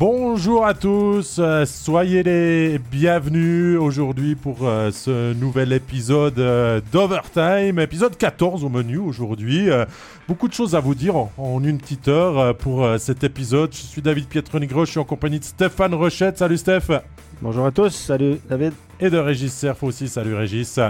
Bonjour à tous, euh, soyez les bienvenus aujourd'hui pour euh, ce nouvel épisode euh, d'Overtime, épisode 14 au menu aujourd'hui. Euh, beaucoup de choses à vous dire en, en une petite heure pour cet épisode. Je suis David Pietronigro, je suis en compagnie de Stéphane Rochette. Salut Steph Bonjour à tous, salut David. Et de Régis Cerf aussi. Salut Régis.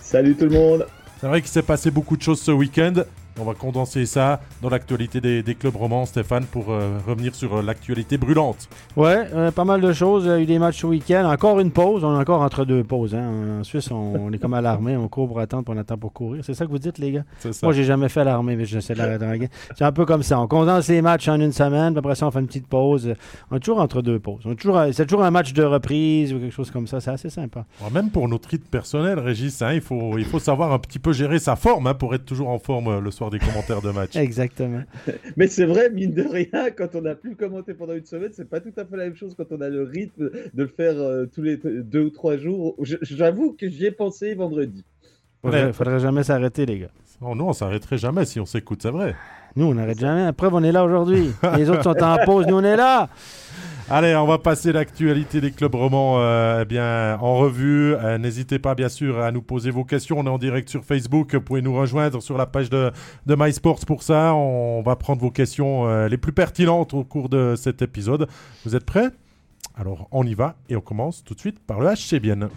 Salut tout le monde. C'est vrai qu'il s'est passé beaucoup de choses ce week-end. On va condenser ça dans l'actualité des, des clubs romans, Stéphane, pour euh, revenir sur euh, l'actualité brûlante. Ouais, euh, pas mal de choses. Il y a eu des matchs ce week-end. Encore une pause. On est encore entre deux pauses. hein. En Suisse, on, on est comme à l'armée. On court pour attendre, puis on attend pour courir. C'est ça que vous dites, les gars? Moi, j'ai jamais fait l'armée, mais j'essaie de la draguer. C'est un peu comme ça. On condense les matchs en une semaine, puis après ça, on fait une petite pause. On est toujours entre deux pauses. On est toujours, c'est toujours un match de reprise ou quelque chose comme ça. C'est assez sympa. Alors, même pour notre rythme personnel, Régis, hein, il, faut, il faut savoir un petit peu gérer sa forme hein, pour être toujours en forme le soir des commentaires de match. Exactement. Mais c'est vrai, mine de rien, quand on n'a plus commenté pendant une semaine, c'est pas tout à fait la même chose quand on a le rythme de le faire euh, tous les deux ou trois jours. J'avoue que j'y ai pensé vendredi. Faudrait, Ouais. faudrait jamais s'arrêter, les gars. Oh, nous, on s'arrêterait jamais si on s'écoute, c'est vrai. Nous, on n'arrête jamais. Preuve, on est là aujourd'hui. Les autres sont en pause. Nous, on est là. Allez, on va passer l'actualité des clubs romans euh, eh bien, en revue. Euh, N'hésitez pas, bien sûr, à nous poser vos questions. On est en direct sur Facebook. Vous pouvez nous rejoindre sur la page de, de MySports pour ça. On va prendre vos questions euh, les plus pertinentes au cours de cet épisode. Vous êtes prêts? Alors, on y va et on commence tout de suite par le HC Bienne.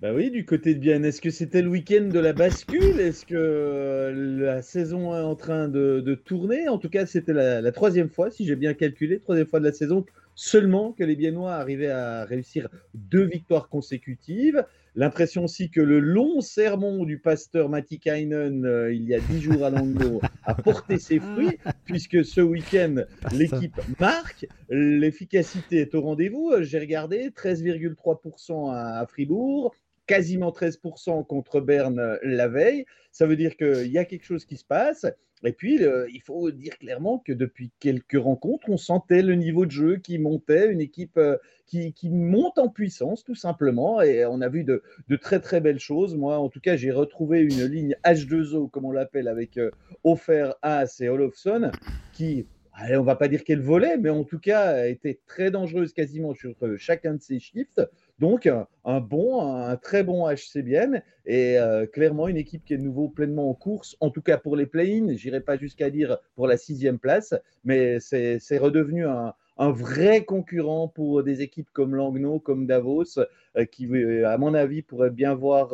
Bah oui, du côté de Bienne, est-ce que c'était le week-end de la bascule? Est-ce que euh, la saison est en train de, de tourner? En tout cas, c'était la, la troisième fois, si j'ai bien calculé, troisième fois de la saison seulement que les Biennois arrivaient à réussir deux victoires consécutives. L'impression aussi que le long sermon du pasteur Matikainen euh, il y a dix jours à Langnau a porté ses fruits, puisque ce week-end, l'équipe marque, l'efficacité est au rendez-vous. J'ai regardé 13,3% à à Fribourg, quasiment 13% contre Berne euh, la veille. Ça veut dire qu'il y a quelque chose qui se passe. Et puis, il faut dire clairement que depuis quelques rencontres, on sentait le niveau de jeu qui montait, une équipe euh, qui, monte en puissance, tout simplement. Et on a vu de, très, très belles choses. Moi, en tout cas, j'ai retrouvé une ligne H2O, comme on l'appelle, avec euh, Offer, Haas et Olofsson, qui, allez, on va pas dire qu'elle volait, mais en tout cas, été très dangereuse quasiment sur chacun de ses shifts. Donc, un, bon, un très bon HC Bienne et euh, clairement une équipe qui est de nouveau pleinement en course, en tout cas pour les play-in. J'irai pas jusqu'à dire pour la sixième place, mais c'est redevenu un, vrai concurrent pour des équipes comme Langnau, comme Davos, euh, qui, euh, à mon avis, pourraient bien voir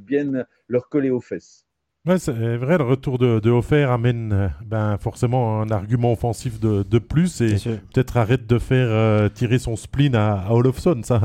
bien leur coller aux fesses. Ouais, c'est vrai, le retour de, de Hofer amène euh, ben, forcément un argument offensif de, de plus et peut-être arrête de faire euh, tirer son spleen à, à Olofsson. Ça,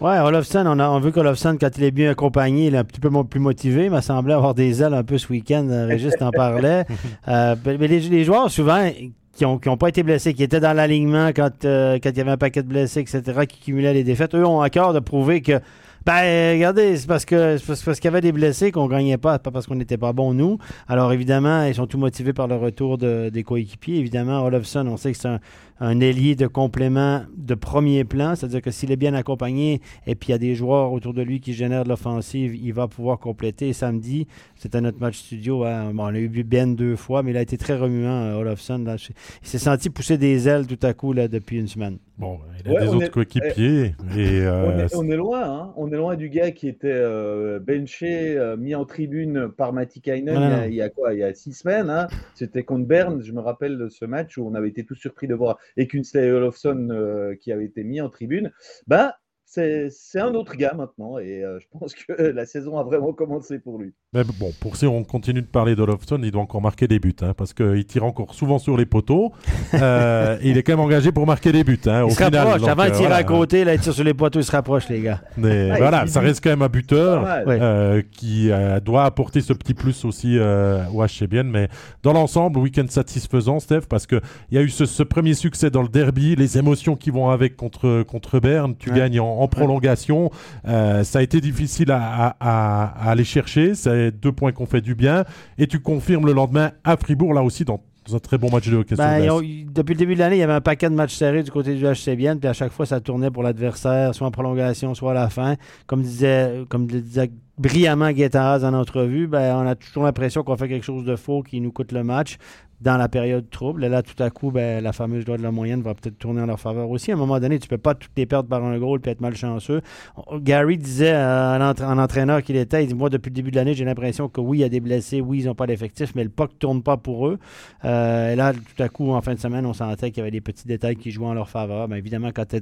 Ouais, Olofsson, on a, on vu qu'Olofsson, quand il est bien accompagné, il est un petit peu plus motivé. Il m'a semblé avoir des ailes un peu ce week-end. Euh, Régis t'en parlait. Euh, ben- mais les, les joueurs, souvent, qui n'ont qui ont pas été blessés, qui étaient dans l'alignement quand, euh, quand il y avait un paquet de blessés, etc., qui cumulaient les défaites, eux ont à cœur de prouver que, ben, regardez, c'est parce que c'est parce, qu'il y avait des blessés qu'on gagnait pas, pas parce qu'on n'était pas bons, nous. Alors, évidemment, ils sont tout motivés par le retour de- des coéquipiers. Évidemment, Olofsson, on sait que c'est un, un ailier de complément de premier plan, c'est-à-dire que s'il est bien accompagné et puis il y a des joueurs autour de lui qui génèrent de l'offensive, il va pouvoir compléter. Samedi, c'était notre match studio. hein. Bon, on a eu Ben deux fois, mais il a été très remuant, euh, Olofsson. là. Il s'est senti pousser des ailes tout à coup là, depuis une semaine. bon, il a Ouais, des autres est- coéquipiers. et, On euh, est, on est loin, hein. on est loin du gars qui était euh, benché, euh, mis en tribune par il, y a- non. il y a quoi? Il y a six semaines. hein. C'était contre Berne, je me rappelle de ce match où on avait été tous surpris de voir Et Olofsson euh, qui avaient été mis en tribune. Bah, c'est un autre gars maintenant et euh, je pense que la saison a vraiment commencé pour lui. Mais bon, pour si on continue de parler d'Olofsson, il doit encore marquer des buts, hein, parce qu'il tire encore souvent sur les poteaux. Euh, et il est quand même engagé pour marquer des buts. Hein, au Il se final, rapproche. donc, Avant, il euh, tire voilà. à côté, là, il tire sur les poteaux, il se rapproche, les gars. Mais Ah, voilà, il ça reste quand même un buteur. euh, qui euh, doit apporter ce petit plus aussi euh, au HC Bienne. Mais dans l'ensemble, week-end satisfaisant, Steph, parce qu'il y a eu ce, ce premier succès dans le derby, les émotions qui vont avec contre, contre Berne. Tu Ouais. gagnes en, en prolongation. Euh, ça a été difficile à, à- à- à aller chercher. C'est deux points qu'on fait du bien. Et tu confirmes le lendemain à Fribourg, là aussi, dans, un très bon match de hockey Ben, ont- depuis le début de l'année, il y avait un paquet de matchs serrés du côté du HC Bienne, puis à chaque fois, ça tournait pour l'adversaire, soit en prolongation, soit à la fin. Comme disait, comme le disait brillamment Guetta en entrevue, ben, on a toujours l'impression qu'on fait quelque chose de faux qui nous coûte le match. Dans la période trouble. Et là, tout à coup, ben, la fameuse loi de la moyenne va peut-être tourner en leur faveur aussi. À un moment donné, tu ne peux pas toutes les perdre par un goal et être malchanceux. Gary disait en entraîneur qu'il était, il dit, moi, depuis le début de l'année, j'ai l'impression que oui, il y a des blessés, oui, ils n'ont pas d'effectif, mais le POC ne tourne pas pour eux. Euh, et là, tout à coup, en fin de semaine, on sentait qu'il y avait des petits détails qui jouaient en leur faveur. Mais évidemment, quand tu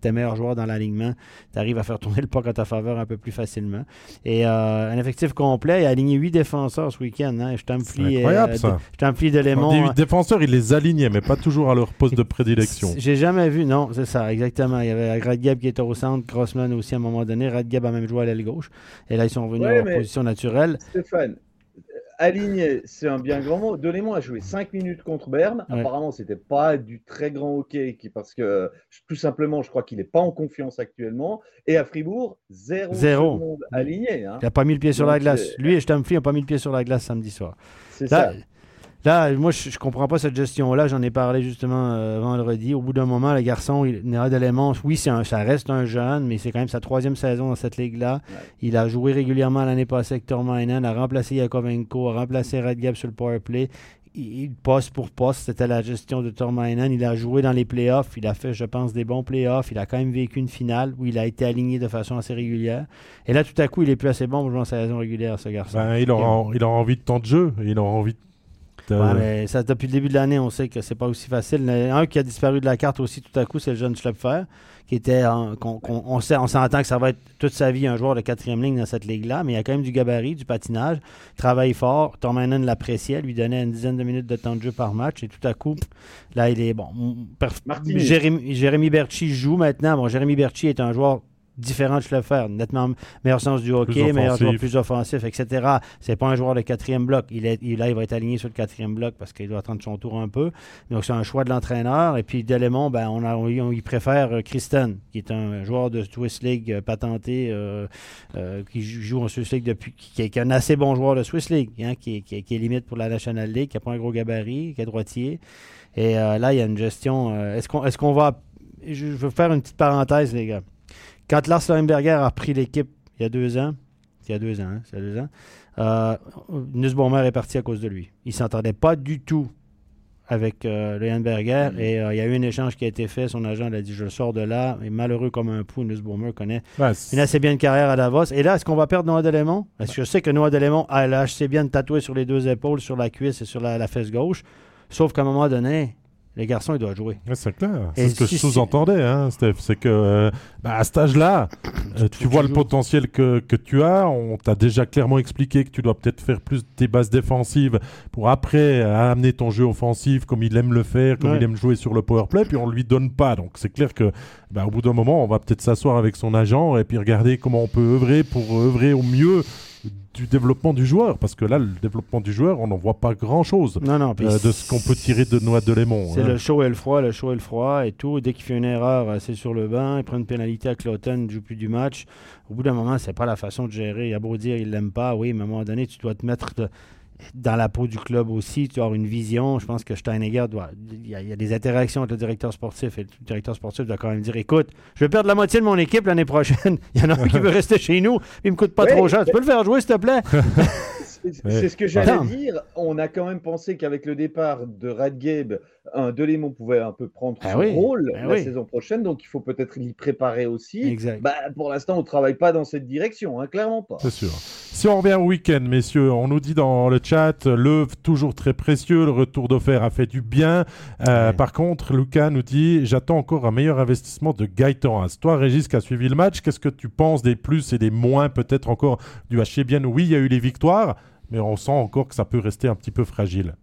tes meilleurs joueurs dans l'alignement, tu arrives à faire tourner le POC en ta faveur un peu plus facilement. Et euh, un effectif complet, il a aligné huit défenseurs ce week-end. Hein. Je t'emplis d'éléments. Des huit défenseurs, il les alignait, mais pas toujours à leur poste de prédilection. J'ai jamais vu, non, c'est ça, exactement. Il y avait Radgeb qui était au centre, Grossman aussi à un moment donné. Radgeb a même joué à l'aile gauche. Et là, ils sont revenus en position naturelle. Stéphane, aligné, c'est un bien grand mot. Delémont a joué 5 minutes contre Berne. Apparemment, c'était pas du très grand hockey parce que tout simplement, je crois qu'il n'est pas en confiance actuellement. Et à Fribourg, zéro, zéro. aligné. Hein. Il n'a pas mis le pied sur la glace. Lui et Stampfli n'ont pas mis le pied sur la glace samedi soir. C'est ça. Là, moi, je, ne comprends pas cette gestion-là. J'en ai parlé justement euh, vendredi. Au bout d'un moment, le garçon, il n'a d'éléments. Oui, ça reste un jeune, mais c'est quand même sa troisième saison dans cette ligue-là. Il a joué régulièrement l'année passée avec Tormainen, a remplacé Yakovenko, a remplacé Radgeb sur le powerplay. Il, poste pour poste, c'était la gestion de Tormainen. Il a joué dans les playoffs. Il a fait, je pense, des bons playoffs. Il a quand même vécu une finale où il a été aligné de façon assez régulière. Et là, tout à coup, il est plus assez bon pour jouer en saison régulière, ce garçon. Ben, il, aura, il aura envie de temps de jeu. Il aura envie de mais ça, depuis le début de l'année, on sait que c'est pas aussi facile. Un qui a disparu de la carte aussi tout à coup, c'est le jeune Schlepfer, qui était, on, sait, on s'entend que ça va être toute sa vie un joueur de quatrième ligne dans cette ligue-là, mais il y a quand même du gabarit, du patinage, travaille fort. Tormanen l'appréciait, lui donnait une dizaine de minutes de temps de jeu par match, et tout à coup, là, il est bon. Jérémy, Jérémy Berchi joue maintenant. Bon, Jérémy Berchi est un joueur différent de faire nettement meilleur sens du hockey, meilleur joueur plus offensif, etc. C'est pas un joueur de quatrième bloc. Il est, il, là, il va être aligné sur le quatrième bloc parce qu'il doit attendre son tour un peu. Donc, c'est un choix de l'entraîneur. Et puis, d'éléments, ben, on, a, on, y préfère euh, Kristen, qui est un joueur de Swiss League euh, patenté, euh, qui joue en Swiss League depuis, qui, est un assez bon joueur de Swiss League, hein, qui, qui, est limite pour la National League, qui n'a pas un gros gabarit, qui est droitier. Et là, il y a une gestion. est-ce qu'on est qu'on va. Je veux faire une petite parenthèse, les gars. Quand Lars Leinberger a pris l'équipe il y a deux ans, il y a deux ans, hein, c'est deux ans, euh, Nussbaumer est parti à cause de lui. Il ne s'entendait pas du tout avec euh, Leinberger mm. et euh, il y a eu un échange qui a été fait. Son agent a dit Je sors de là. Et malheureux comme un pou, Nussbaumer connaît une assez bien carrière à Davos. Et là, est-ce qu'on va perdre Noah Delémont? Parce que je sais que Noah Delémont a assez bien de tatouer sur les deux épaules, sur la cuisse et sur la fesse gauche. Sauf qu'à un moment donné, les garçons, ils doivent jouer. c'est clair. C'est ce que je sous-entendais, hein, Steph. C'est que euh, bah, à cet âge-là, euh, tu, vois le potentiel que, que, tu as. On t'a déjà clairement expliqué que tu dois peut-être faire plus tes bases défensives pour après euh, amener ton jeu offensif comme il aime le faire, comme il aime jouer sur le power play. Puis on lui donne pas. Donc c'est clair que bah, au bout d'un moment, on va peut-être s'asseoir avec son agent et puis regarder comment on peut œuvrer pour œuvrer au mieux du développement du joueur, parce que là, le développement du joueur, on n'en voit pas grand-chose non, non, euh, de ce qu'on peut tirer de Noix de Lémon. C'est hein. le chaud et le froid, le chaud et le froid et tout. Dès qu'il fait une erreur, euh, c'est sur le banc, il prend une pénalité à Cloton, il ne joue plus du match. Au bout d'un moment, c'est pas la façon de gérer. Il a beau dire il l'aime pas, oui, mais à un moment donné, tu dois te mettre dans la peau du club aussi, tu as une vision. Je pense que Steinegger doit. Il y, a, des interactions avec le directeur sportif et le directeur sportif doit quand même dire écoute, je vais perdre la moitié de mon équipe l'année prochaine. Il y en a un qui veut rester chez nous, il me coûte pas trop cher. Tu peux le faire jouer, s'il te plaît? C'est ce que j'allais dire. On a quand même pensé qu'avec le départ de Radgabe, un Delémont pouvait un peu prendre ah son rôle ah la saison prochaine, donc il faut peut-être l'y préparer aussi. Bah, pour l'instant, on ne travaille pas dans cette direction, hein, clairement pas. C'est sûr. Si on revient au week-end, messieurs, on nous dit dans le chat, l'œuvre toujours très précieux, le retour d'offert a fait du bien. Euh, par contre, Lucas nous dit, j'attends encore un meilleur investissement de Gaëtan Toi, Régis, qui a suivi le match, qu'est-ce que tu penses des plus et des moins peut-être encore du bien? Oui, il y a eu les victoires, mais on sent encore que ça peut rester un petit peu fragile.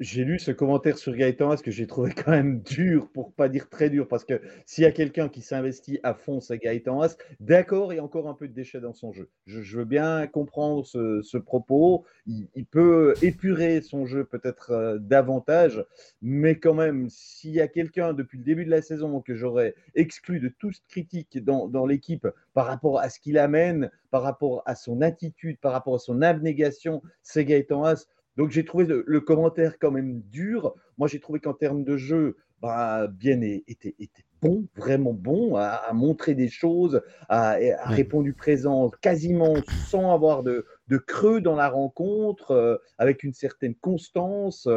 J'ai lu ce commentaire sur Gaëtan ce que j'ai trouvé quand même dur, pour pas dire très dur, parce que s'il y a quelqu'un qui s'investit à fond, c'est Gaëtan As. D'accord, il y a encore un peu de déchets dans son jeu. Je, veux bien comprendre ce, propos. Il, peut épurer son jeu peut-être euh, davantage, mais quand même, s'il y a quelqu'un depuis le début de la saison que j'aurais exclu de toute critique dans, dans l'équipe par rapport à ce qu'il amène, par rapport à son attitude, par rapport à son abnégation, c'est Gaëtan As. Donc j'ai trouvé le, commentaire quand même dur. Moi j'ai trouvé qu'en termes de jeu, bah, Bien était, était bon, vraiment bon, à, montrer des choses, à, à répondu présent quasiment sans avoir de, de creux dans la rencontre, avec une certaine constance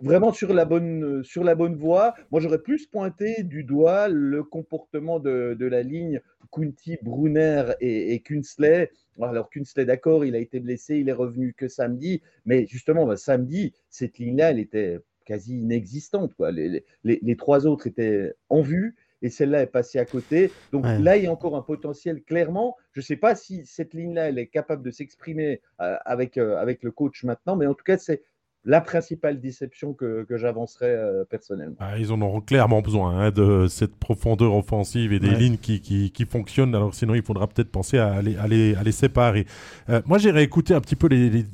vraiment sur la bonne, sur la bonne voie. Moi, j'aurais plus pointé du doigt le comportement de, de la ligne Kunti, Brunner et, et Kunsley. Alors, Kunsley, d'accord, il a été blessé, il est revenu que samedi, mais justement, bah, samedi, cette ligne-là, elle était quasi inexistante. Quoi. Les, les, les, trois autres étaient en vue et celle-là est passée à côté. Donc là, il y a encore un potentiel clairement. Je ne sais pas si cette ligne-là, elle est capable de s'exprimer euh, avec, euh, avec le coach maintenant, mais en tout cas, c'est la principale déception que, que j'avancerais euh, personnellement. Ah, ils en auront clairement besoin hein, de cette profondeur offensive et des lignes qui, qui, qui, fonctionnent. Alors sinon, il faudra peut-être penser à les, à les, à les séparer. Euh, moi, j'ai réécouté un petit peu les,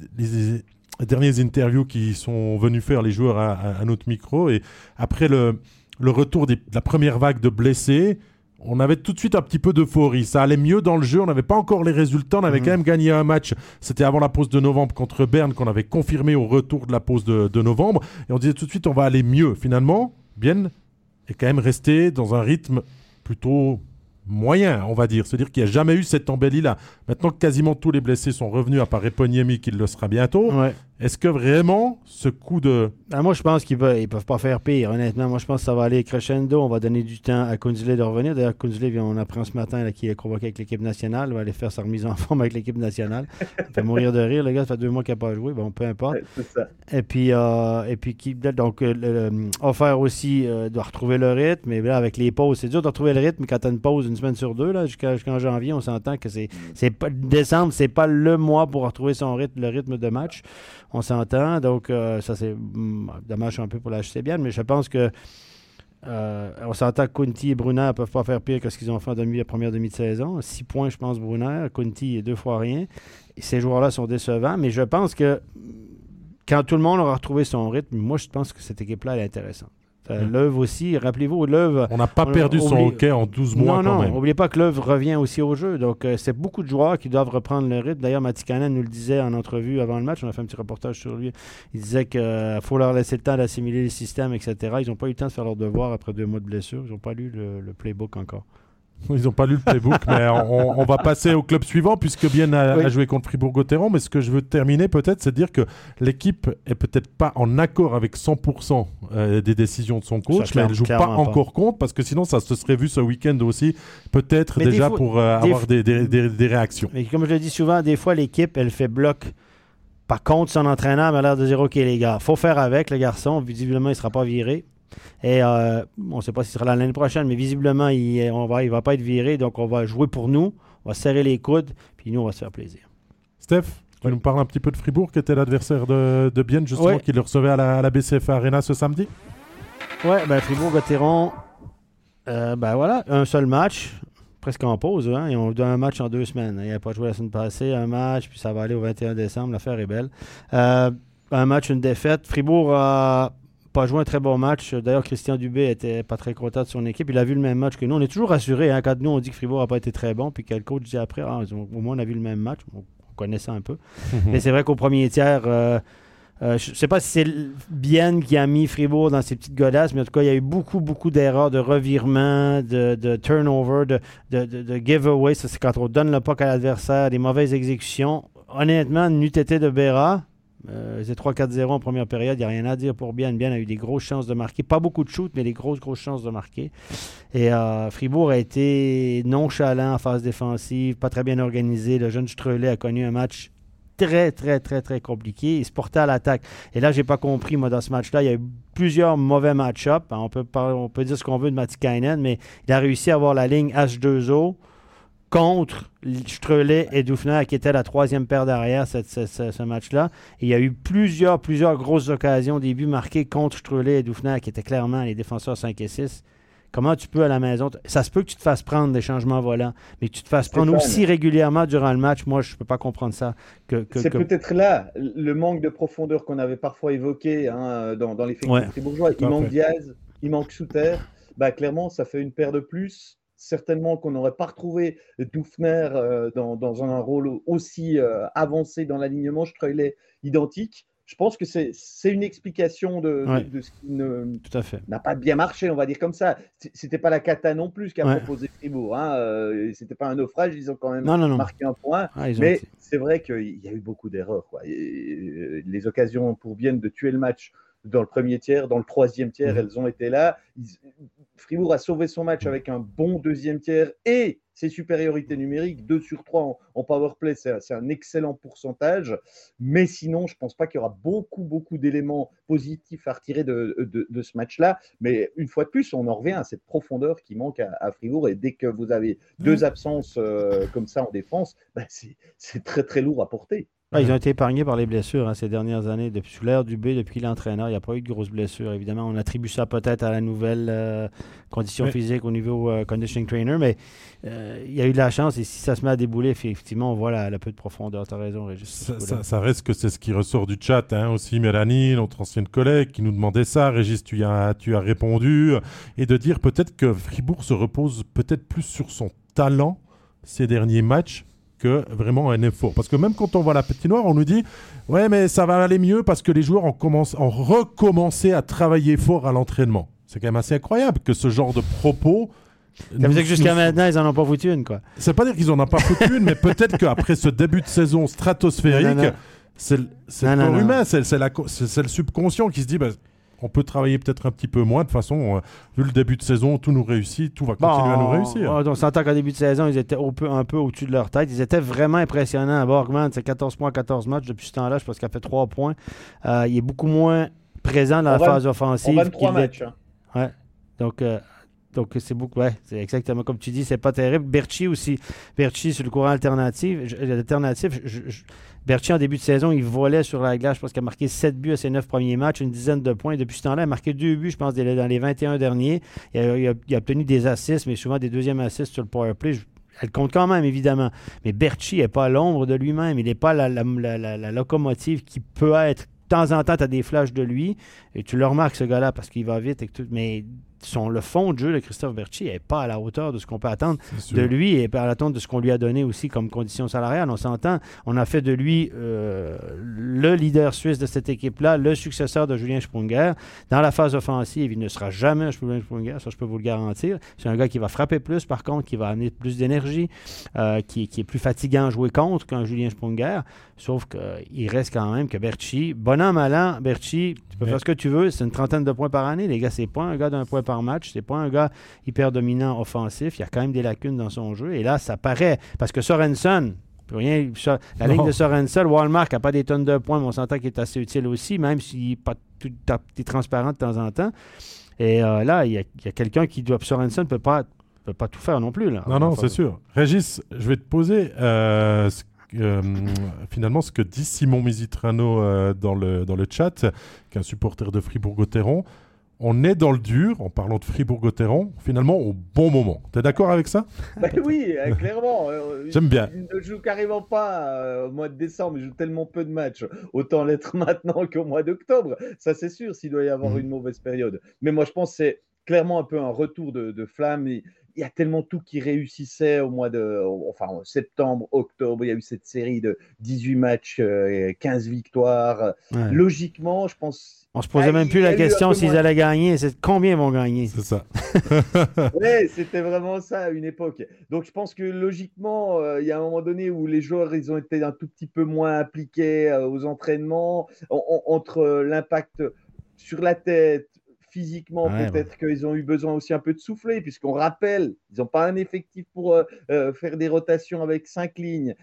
dernières interviews qui sont venus faire les joueurs à, notre micro. Et après le, le retour des, de la première vague de blessés, on avait tout de suite un petit peu d'euphorie. Ça allait mieux dans le jeu. On n'avait pas encore les résultats. On avait mmh. quand même gagné un match. C'était avant la pause de novembre contre Berne qu'on avait confirmé au retour de la pause de, de, novembre. Et on disait tout de suite, on va aller mieux. Finalement, Bien est quand même resté dans un rythme plutôt moyen, on va dire. C'est-à-dire qu'il n'y a jamais eu cette embellie-là. Maintenant que quasiment tous les blessés sont revenus, à part Eponiemi qui le sera bientôt, ouais. Est-ce que vraiment ce coup de... Ah, moi, je pense qu'ils ne peuvent, peuvent pas faire pire, honnêtement. Moi, je pense que ça va aller crescendo. On va donner du temps à Kunzle de revenir. D'ailleurs, Kunzle, on apprend ce matin qu'il est convoqué avec l'équipe nationale. Il va aller faire sa remise en forme avec l'équipe nationale. Il fait mourir de rire, le gars. Ça fait deux mois qu'il n'a pas joué. Bon, peu importe. Et puis, euh, et puis qui, donc, euh, offert aussi euh, doit retrouver le rythme. Mais là, avec les pauses, c'est dur de retrouver le rythme quand tu as une pause une semaine sur deux, là, jusqu'en jusqu janvier. On s'entend que c'est, c'est pas, décembre, c'est pas le mois pour retrouver son rythme, le rythme de match. On s'entend. Donc, euh, ça, c'est mm, dommage un peu pour la bien, mais je pense que euh, on s'entend que Kunti et Brunner ne peuvent pas faire pire que ce qu'ils ont fait en demi, la première demi de saison. Six points, je pense, Brunner. Kunti est deux fois rien. Ces joueurs-là sont décevants, mais je pense que quand tout le monde aura retrouvé son rythme, moi, je pense que cette équipe-là est intéressante. Euh. L'œuvre aussi, rappelez-vous, l'œuvre. On n'a pas on, perdu on, son hockey en 12 mois. Non, quand non, n'oubliez pas que l'œuvre revient aussi au jeu. Donc, euh, c'est beaucoup de joueurs qui doivent reprendre le rythme. D'ailleurs, Matikanen nous le disait en entrevue avant le match. On a fait un petit reportage sur lui. Il disait qu'il euh, faut leur laisser le temps d'assimiler les systèmes, etc. Ils n'ont pas eu le temps de faire leur devoir après deux mois de blessure. Ils n'ont pas lu le, le playbook encore. Ils n'ont pas lu le playbook, mais on, on, va passer au club suivant puisque Bien a, oui. a joué contre Fribourg-Gotteron. Mais ce que je veux terminer peut-être, c'est de dire que l'équipe est peut-être pas en accord avec 100% euh, des décisions de son coach, mais elle ne joue pas, encore contre parce que sinon ça se serait vu ce week-end aussi, peut-être déjà fois, pour euh, avoir des, des, des, des, réactions. Mais comme je le dis souvent, des fois l'équipe, elle fait bloc. Par contre, son entraîneur a l'air de dire OK, les gars, faut faire avec, le garçon. Visiblement, il ne sera pas viré. Et euh, on ne sait pas si ce sera l'année prochaine, mais visiblement, il ne va, il va pas être viré. Donc, on va jouer pour nous. On va serrer les coudes. Puis nous, on va se faire plaisir. Steph, tu oui. nous parles un petit peu de Fribourg, qui était l'adversaire de, de Bienne, justement, oui. qui le recevait à la, à la, BCF Arena ce samedi Oui, ben Fribourg-Gotteron, euh, ben voilà, un seul match, presque en pause. Hein, et on donne un match en deux semaines. Il n'a pas joué la semaine passée, un match, puis ça va aller au 21 décembre. L'affaire est belle. Euh, un match, une défaite. Fribourg a pas joué un très bon match. D'ailleurs, Christian Dubé était pas très content de son équipe. Il a vu le même match que nous. On est toujours rassurés hein, quand nous on dit que Fribourg n'a pas été très bon, puis quel coach dit après, ah, au moins on a vu le même match. On, connaît ça un peu. Mais c'est vrai qu'au premier tiers, euh, euh, je ne sais pas si c'est Bienne qui a mis Fribourg dans ses petites godasses, mais en tout cas, il y a eu beaucoup, beaucoup d'erreurs, de revirements, de, de turnover, de, de, de, de giveaway. Ça, c'est quand on donne le puck à l'adversaire, des mauvaises exécutions. Honnêtement, n'eût été de Béra, euh, c'est 3-4-0 en première période. Il n'y a rien à dire pour Bien. Bien a eu des grosses chances de marquer. Pas beaucoup de shoots, mais des grosses, grosses chances de marquer. Et euh, Fribourg a été nonchalant en phase défensive, pas très bien organisé. Le jeune Strelay a connu un match très, très, très, très compliqué. Il se portait à l'attaque. Et là, j'ai pas compris, moi, dans ce match-là, il y a eu plusieurs mauvais match-ups. On peut, on peut dire ce qu'on veut de Matikainen, mais il a réussi à avoir la ligne H2O contre Strelay et Dufner, qui était la troisième paire derrière ce, ce, ce match-là. Il y a eu plusieurs, plusieurs grosses occasions, des buts marqués contre Strelay et Dufner, qui étaient clairement les défenseurs 5 et 6. Comment tu peux à la maison Ça se peut que tu te fasses prendre des changements volants, mais que tu te fasses prendre aussi régulièrement durant le match. Moi, je ne peux pas comprendre ça. Que, que, c'est que... peut-être là le manque de profondeur qu'on avait parfois évoqué hein, dans, dans les faits ouais. fribourgeois. Il manque Diaz, il manque Souter. Bah, clairement, ça fait une paire de plus certainement qu'on n'aurait pas retrouvé Dufner euh, dans, dans, un rôle aussi euh, avancé dans l'alignement. Streulet identique. je pense que c'est une explication de, ce qui n'a pas bien marché, on va dire comme ça. C'était pas la cata non plus qu'a proposé Fribourg. Hein. Euh, C'était pas un naufrage, ils ont quand même marqué un point. Ah, mais c'est vrai qu'il y a eu beaucoup d'erreurs. Euh, les occasions pour Vienne de tuer le match dans le premier tiers, dans le troisième tiers, mmh. elles ont été là. Fribourg a sauvé son match avec un bon deuxième tiers et ses supériorités numériques, 2 sur 3 en, en power play, c'est un excellent pourcentage. Mais sinon, je ne pense pas qu'il y aura beaucoup, beaucoup d'éléments positifs à retirer de, de, ce match-là. Mais une fois de plus, on en revient à cette profondeur qui manque à, Fribourg. Et dès que vous avez deux absences euh, comme ça en défense, bah, c'est très, très lourd à porter ils ont été épargnés par les blessures hein, ces dernières années. Depuis sous l'ère du B, depuis l'entraîneur, il n'y a pas eu de grosses blessures. Évidemment, on attribue ça peut-être à la nouvelle euh, condition physique au niveau euh, conditioning trainer, mais euh, il y a eu de la chance. Et si ça se met à débouler, effectivement, on voit la, peu de profondeur. Tu as raison, Régis. Ça, reste que c'est ce qui ressort du chat. Hein, aussi, Mélanie, notre ancienne collègue, qui nous demandait ça. Régis, tu as, tu as répondu. Et de dire peut-être que Fribourg se repose peut-être plus sur son talent ces derniers matchs que vraiment un effort. Parce que même quand on voit la noire on nous dit Ouais, mais ça va aller mieux parce que les joueurs ont, commencé, ont recommencé à travailler fort à l'entraînement. C'est quand même assez incroyable que ce genre de propos. Ça veut dire que jusqu'à maintenant, ils n'en ont pas foutu une, quoi. C'est pas dire qu'ils n'en ont pas foutu une, mais peut-être qu'après ce début de saison stratosphérique, c'est le corps humain, c'est le subconscient qui se dit bah, on peut travailler peut-être un petit peu moins. De toute façon, euh, vu le début de saison, tout nous réussit, tout va continuer à nous réussir. on s'entend qu'au début de saison, ils étaient un peu, un peu au-dessus de leur tête. Ils étaient vraiment impressionnants. Borgman, c'est 14 points, 14 matchs. Depuis ce temps-là, je pense qu'il a fait 3 points. Euh, il est beaucoup moins présent dans la phase offensive. 23 matchs. Hein. Ouais. Donc, euh, donc c'est beaucoup, ouais, c'est exactement comme tu dis, c'est pas terrible. Berchi aussi, Berchi sur le courant alternatif, alternatif je, Berchi, en début de saison, il volait sur la glace. Je pense qu'il a marqué 7 buts à ses 9 premiers matchs, une dizaine de points. Depuis ce temps-là, il a marqué 2 buts, je pense, dans les 21 derniers. Il a, obtenu des assists, mais souvent des deuxièmes assists sur le power play. elle compte quand même, évidemment. Mais Berchi n'est pas l'ombre de lui-même. Il n'est pas la, locomotive qui peut être. De temps en temps, tu as des flashs de lui. Et tu le remarques, ce gars-là, parce qu'il va vite. Et tout, mais son, le fond de jeu de Christophe Berchi n'est pas à la hauteur de ce qu'on peut attendre de lui et à l'attente de ce qu'on lui a donné aussi comme condition salariale. On s'entend, on a fait de lui euh, le leader suisse de cette équipe-là, le successeur de Julien Sprunger. Dans la phase offensive, il ne sera jamais un Julien Sprunger, ça je peux vous le garantir. C'est un gars qui va frapper plus, par contre, qui va amener plus d'énergie, euh, qui, est plus fatigant à jouer contre qu'un Julien Sprunger. Sauf qu'il reste quand même que Berchi, bon an, mal an, tu peux faire ce que tu veux, c'est une trentaine de points par année, les gars, c'est pas un gars d'un point par match. C'est pas un gars hyper dominant offensif. Il y a quand même des lacunes dans son jeu. Et là, ça paraît. Parce que Sorensen, rien, la ligne de Sorensen, Walmart n'a pas des tonnes de points, mais on s'entend qu'il est assez utile aussi, même s'il n'est pas tout, transparent de temps en temps. Et euh, là, il y a, quelqu'un qui doit. Sorensen ne peut pas, peut pas tout faire non plus. Là, non, non, c'est sûr. Régis, je vais te poser euh, euh, finalement ce que dit Simon Misitrano dans, le, dans le chat, qui est un supporter de Fribourg-Gotteron on est dans le dur, en parlant de Fribourg-Gotteron, finalement au bon moment. Tu es d'accord avec ça? Bah Oui, euh, clairement. Euh, J'aime bien. Il ne joue carrément pas euh, au mois de décembre, il joue tellement peu de matchs. Autant l'être maintenant qu'au mois d'octobre. Ça, c'est sûr, s'il doit y avoir mhm. une mauvaise période. Mais moi, je pense que c'est clairement un peu un retour de, flamme. Il y a tellement tout qui réussissait au mois de enfin, septembre, octobre. Il y a eu cette série de 18 matchs, 15 victoires. Logiquement, je pense on se posait même plus la question s'ils allaient gagner, c'est combien ils vont gagner? C'est ça. oui, c'était vraiment ça à une époque. Donc je pense que logiquement, euh, il y a un moment donné où les joueurs ils ont été un tout petit peu moins impliqués euh, aux entraînements, entre l'impact sur la tête, physiquement, peut-être qu'ils ont eu besoin aussi un peu de souffler, puisqu'on rappelle, ils n'ont pas un effectif pour euh, faire des rotations avec cinq lignes.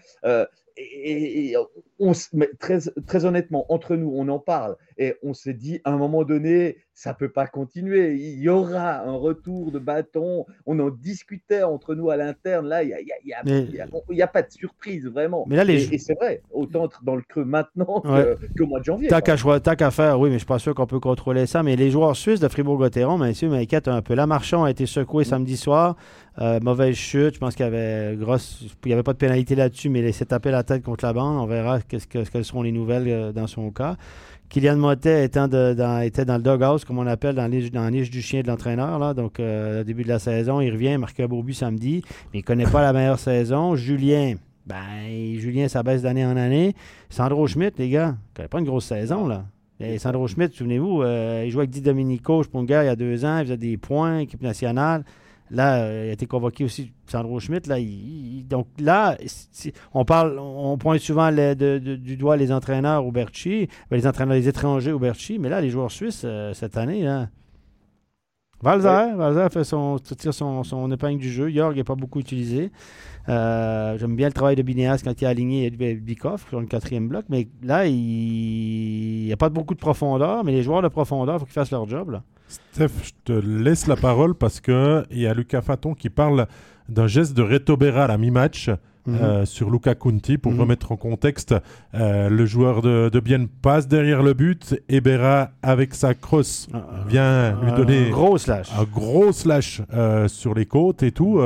Et, on, très, très honnêtement, entre nous, on en parle et on s'est dit à un moment donné, ça peut pas continuer. Il y aura un retour de bâton. On en discutait entre nous à l'interne. Là, il n'y a, y a, pas de surprise vraiment. Mais là, les... Et, c'est vrai, autant être dans le creux maintenant qu'au mois de janvier. T'as qu'à, faire, oui, mais je suis pas sûr qu'on peut contrôler ça. Mais les joueurs suisses de Fribourg-Gotteron, messieurs, m'inquiètent un peu. La Marchand a été secoué samedi soir. Euh, mauvaise chute. Je pense qu'il y avait grosse. Il n'y avait pas de pénalité là-dessus, mais il s'est tapé la tête contre la bande. On verra que, quelles seront les nouvelles euh, dans son cas. Kylian Motet était dans le doghouse, comme on l'appelle, dans, la niche du chien de l'entraîneur. Donc, euh, au début de la saison, il revient, marque un beau but samedi, mais il ne connaît pas la meilleure saison. Julien, Ben, Julien, ça baisse d'année en année. Sandro Schmidt, les gars, il n'a pas une grosse saison, là. Et Sandro Schmidt, souvenez-vous, euh, il jouait avec Di Domenico, Sponger, il y a deux ans, il faisait des points, équipe nationale. Là, euh, il a été convoqué aussi, Sandro Schmidt. Là, donc là, on parle, on pointe souvent du doigt les entraîneurs au Berchi, ben, les entraîneurs les étrangers au Berchi, mais là, les joueurs suisses euh, cette année, là, Valzer, fait son, tire son, son, épingle du jeu. Jorg n'est pas beaucoup utilisé. Euh, j'aime bien le travail de Bineas quand il a aligné Bikoff sur le quatrième bloc, mais là, il n'y a pas beaucoup de profondeur, mais les joueurs de profondeur, il faut qu'ils fassent leur job. Là. Steph, je te laisse la parole parce qu'il y a Lucas Faton qui parle d'un geste de Reto Berra à la mi-match. Mhm. Euh, sur Luca Conti pour mhm. remettre en contexte euh, le joueur de, de Bienne passe derrière le but et Berra avec sa crosse ah, vient lui donner un gros slash, un gros slash euh, sur les côtes et tout.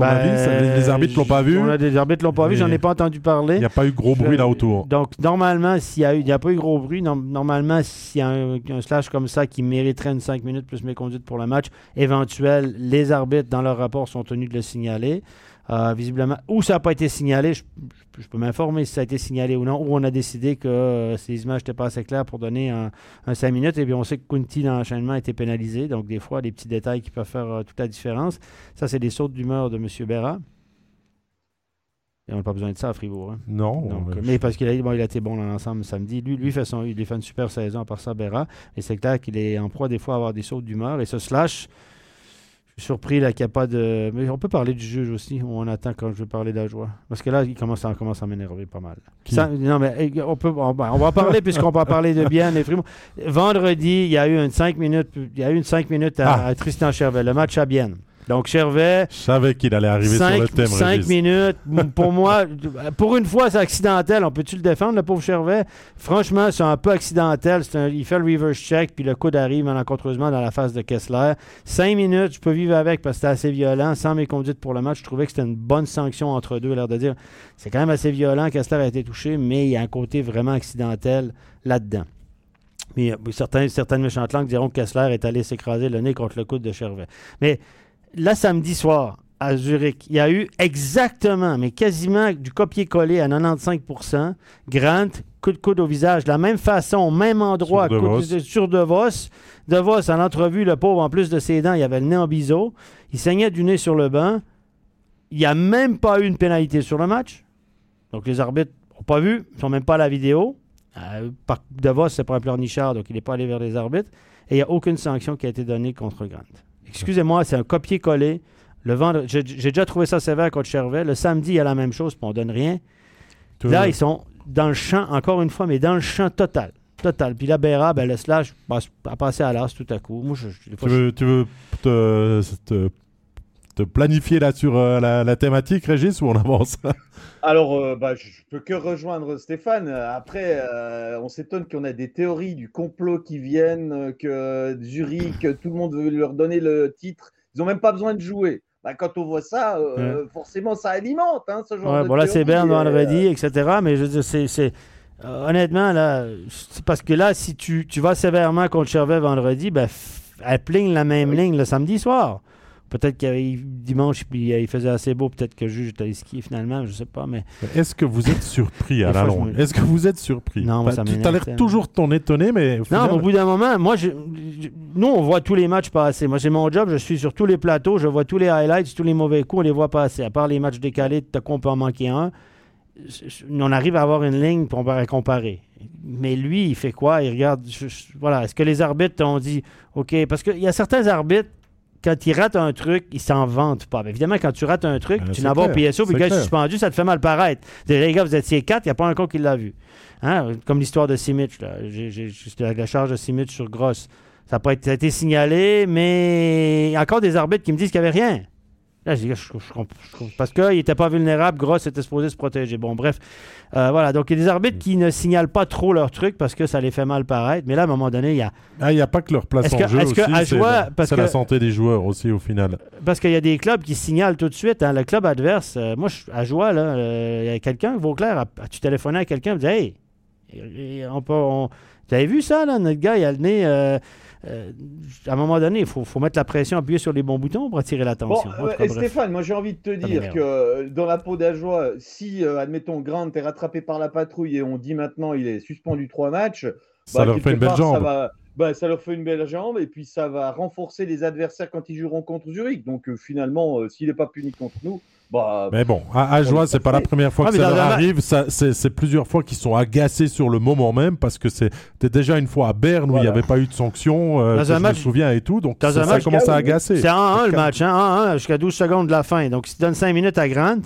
Ben, les, arbitres l'ont pas vu. On a des arbitres l'ont pas vu, j'en ai pas entendu parler. Il n'y a pas eu gros bruit là autour. Donc normalement, s'il y a eu, il n'y a pas eu gros bruit. normalement, s'il y a un, slash comme ça qui mériterait une 5 minutes plus méconduite pour le match, éventuel, les arbitres dans leur rapport sont tenus de le signaler. Euh, visiblement, ou ça n'a pas été signalé, je, peux m'informer si ça a été signalé ou non, ou on a décidé que euh, ces images n'étaient pas assez claires pour donner un, 5 minutes, et puis on sait que Kunti dans l'enchaînement a été pénalisé, donc des fois, des petits détails qui peuvent faire euh, toute la différence. Ça, c'est des sautes d'humeur de M. Berra. Et on n'a pas besoin de ça à Fribourg. Hein. Non. mais parce qu'il a, il a été bon dans l'ensemble samedi. Lui, lui fait son, il fait une super saison à part ça, Berra. Et c'est clair qu'il est en proie des fois à avoir des sautes d'humeur. Et ce slash, surpris qu'il n'y a pas de. Mais on peut parler du juge aussi, on attend quand je vais parler de la joie. Parce que là, il commence à, commence à m'énerver pas mal. non, mais on, peut, on, va parler, puisqu'on va parler de bien et Vendredi, il y a eu une 5 minutes, il y a eu une 5 minutes à, ah. Tristan Chervel, le match à Bienne. Donc, Chervet. Je savais qu'il allait arriver sur le thème. Cinq minutes. pour moi, pour une fois, c'est accidentel. On peut-tu le défendre, le pauvre Chervet? Franchement, c'est un peu accidentel. il fait le reverse check, puis le coup arrive malencontreusement dans la face de Kessler. Cinq minutes, je peux vivre avec parce que c'était assez violent. Sans mes conduites pour le match, je trouvais que c'était une bonne sanction entre deux, l'air de dire. C'est quand même assez violent. Kessler a été touché, mais il y a un côté vraiment accidentel là-dedans. Mais certains, certaines méchantes langues diront que Kessler est allé s'écraser le nez contre le coude de Chervet. Mais là, samedi soir, à Zurich, il y a eu exactement, mais quasiment du copier-coller à 95% Grant, coup de coude au visage, de la même façon, même endroit, sur De, sur De Vos. De Vos, en entrevue, le pauvre, en plus de ses dents, il avait le nez en biseau. Il saignait du nez sur le banc. Il n'y a même pas eu une pénalité sur le match. Donc les arbitres n'ont pas vu, ils ne sont même pas à la vidéo. Euh, de Vos, c'est pas un pleurnichard, donc il n'est pas allé vers les arbitres. Et il n'y a aucune sanction qui a été donnée contre Grant. Excusez-moi, c'est un copier-coller. Le j'ai, déjà trouvé ça sévère contre Chervet. Le samedi, il y a la même chose, puis on donne rien. Là, ils sont dans le champ, encore une fois, mais dans le champ total. Total. Puis la Béra, ben, le slash a passé à l'as tout à coup. Moi, tu, veux, tu veux te, te, planifier là sur euh, la, thématique, Régis, ou on avance? Alors, euh, bah, je ne peux que rejoindre Stéphane. Après, euh, on s'étonne qu'on a des théories du complot qui viennent, que Zurich, tout le monde veut leur donner le titre. Ils n'ont même pas besoin de jouer. Bah, quand on voit ça, euh, forcément, ça alimente hein, ce genre ouais, de Bon, là, c'est Berne vendredi, etc. Mais je c'est. honnêtement, là, c'est parce que là, si tu, tu vas sévèrement contre Chervet vendredi, ben, elle pligne la même ligne le samedi soir. Peut-être qu'il dimanche, puis il faisait assez beau, peut-être que le juge skier finalement, je sais pas. Mais est-ce que vous êtes surpris à la longue? Est-ce que vous êtes surpris? Non, moi, ça Tu as l'air toujours ton étonné, mais. non, au bout d'un moment, moi, je, nous, on voit tous les matchs passer. Moi, c'est mon job, je suis sur tous les plateaux, je vois tous les highlights, tous les mauvais coups, on les voit passer. À part les matchs décalés, de quoi on peut en manquer un. On arrive à avoir une ligne pour comparer. Mais lui, il fait quoi? Il regarde. voilà. Est-ce que les arbitres ont dit OK? Parce qu'il y a certains arbitres quand il rate un truc, il s'en vante pas. évidemment, quand tu rates un truc, ben, tu n'as pas au PSO, puis le gars est suspendu, ça te fait mal paraître. Les gars, vous étiez quatre, il n'y a pas un con qui l'a vu. Hein? Comme l'histoire de Simic, J'ai la charge de Simic sur Gross. Ça a, pas été, ça a été signalé, mais il y a encore des arbitres qui me disent qu'il n'y avait rien. Là, je, je, parce qu'il n'était pas vulnérable, Gross était supposé se protéger. Bon, bref. Euh, voilà, donc il y a des arbitres qui ne signalent pas trop leur truc parce que ça les fait mal paraître. Mais là, à un moment donné, il y a. Ah, il n'y a pas que leur place en jeu. C'est la, santé des joueurs aussi, au final. Parce qu'il y a des clubs qui signalent tout de suite. Hein, le club adverse, euh, moi, à Joie, euh, il y a quelqu'un, Vauclair, tu téléphonais à quelqu'un, tu dis Hey, on peut. Avez vu ça, là? Notre gars, il a le nez. Euh, à un moment donné, il faut, faut mettre la pression, appuyer sur les bons boutons pour attirer l'attention. Euh, et. Stéphane, moi j'ai envie de te dire que euh, dans la peau d'Ajoie, si, euh, admettons, Grant est rattrapé par la patrouille et on dit maintenant il est suspendu trois matchs, Ça bah, leur quelque fait une belle part, Ça, jambe. va, bah, ça leur fait une belle jambe et puis ça va renforcer les adversaires quand ils joueront contre Zurich. Donc euh, finalement, euh, s'il n'est pas puni contre nous, bah, Mais bon, à Ajoie, c'est pas la première fois Ah, que ça leur arrive. C'est, plusieurs fois qu'ils sont agacés sur le moment même parce que c'était déjà une fois à Berne où il n'y avait pas eu de sanction, euh, que je match- me souviens et tout. Donc Dans ça, un ça match- commence à agacer. C'est 1-1 le match, hein? 1-1 jusqu'à 12 secondes de la fin. Donc, si tu donnes 5 minutes à Grant,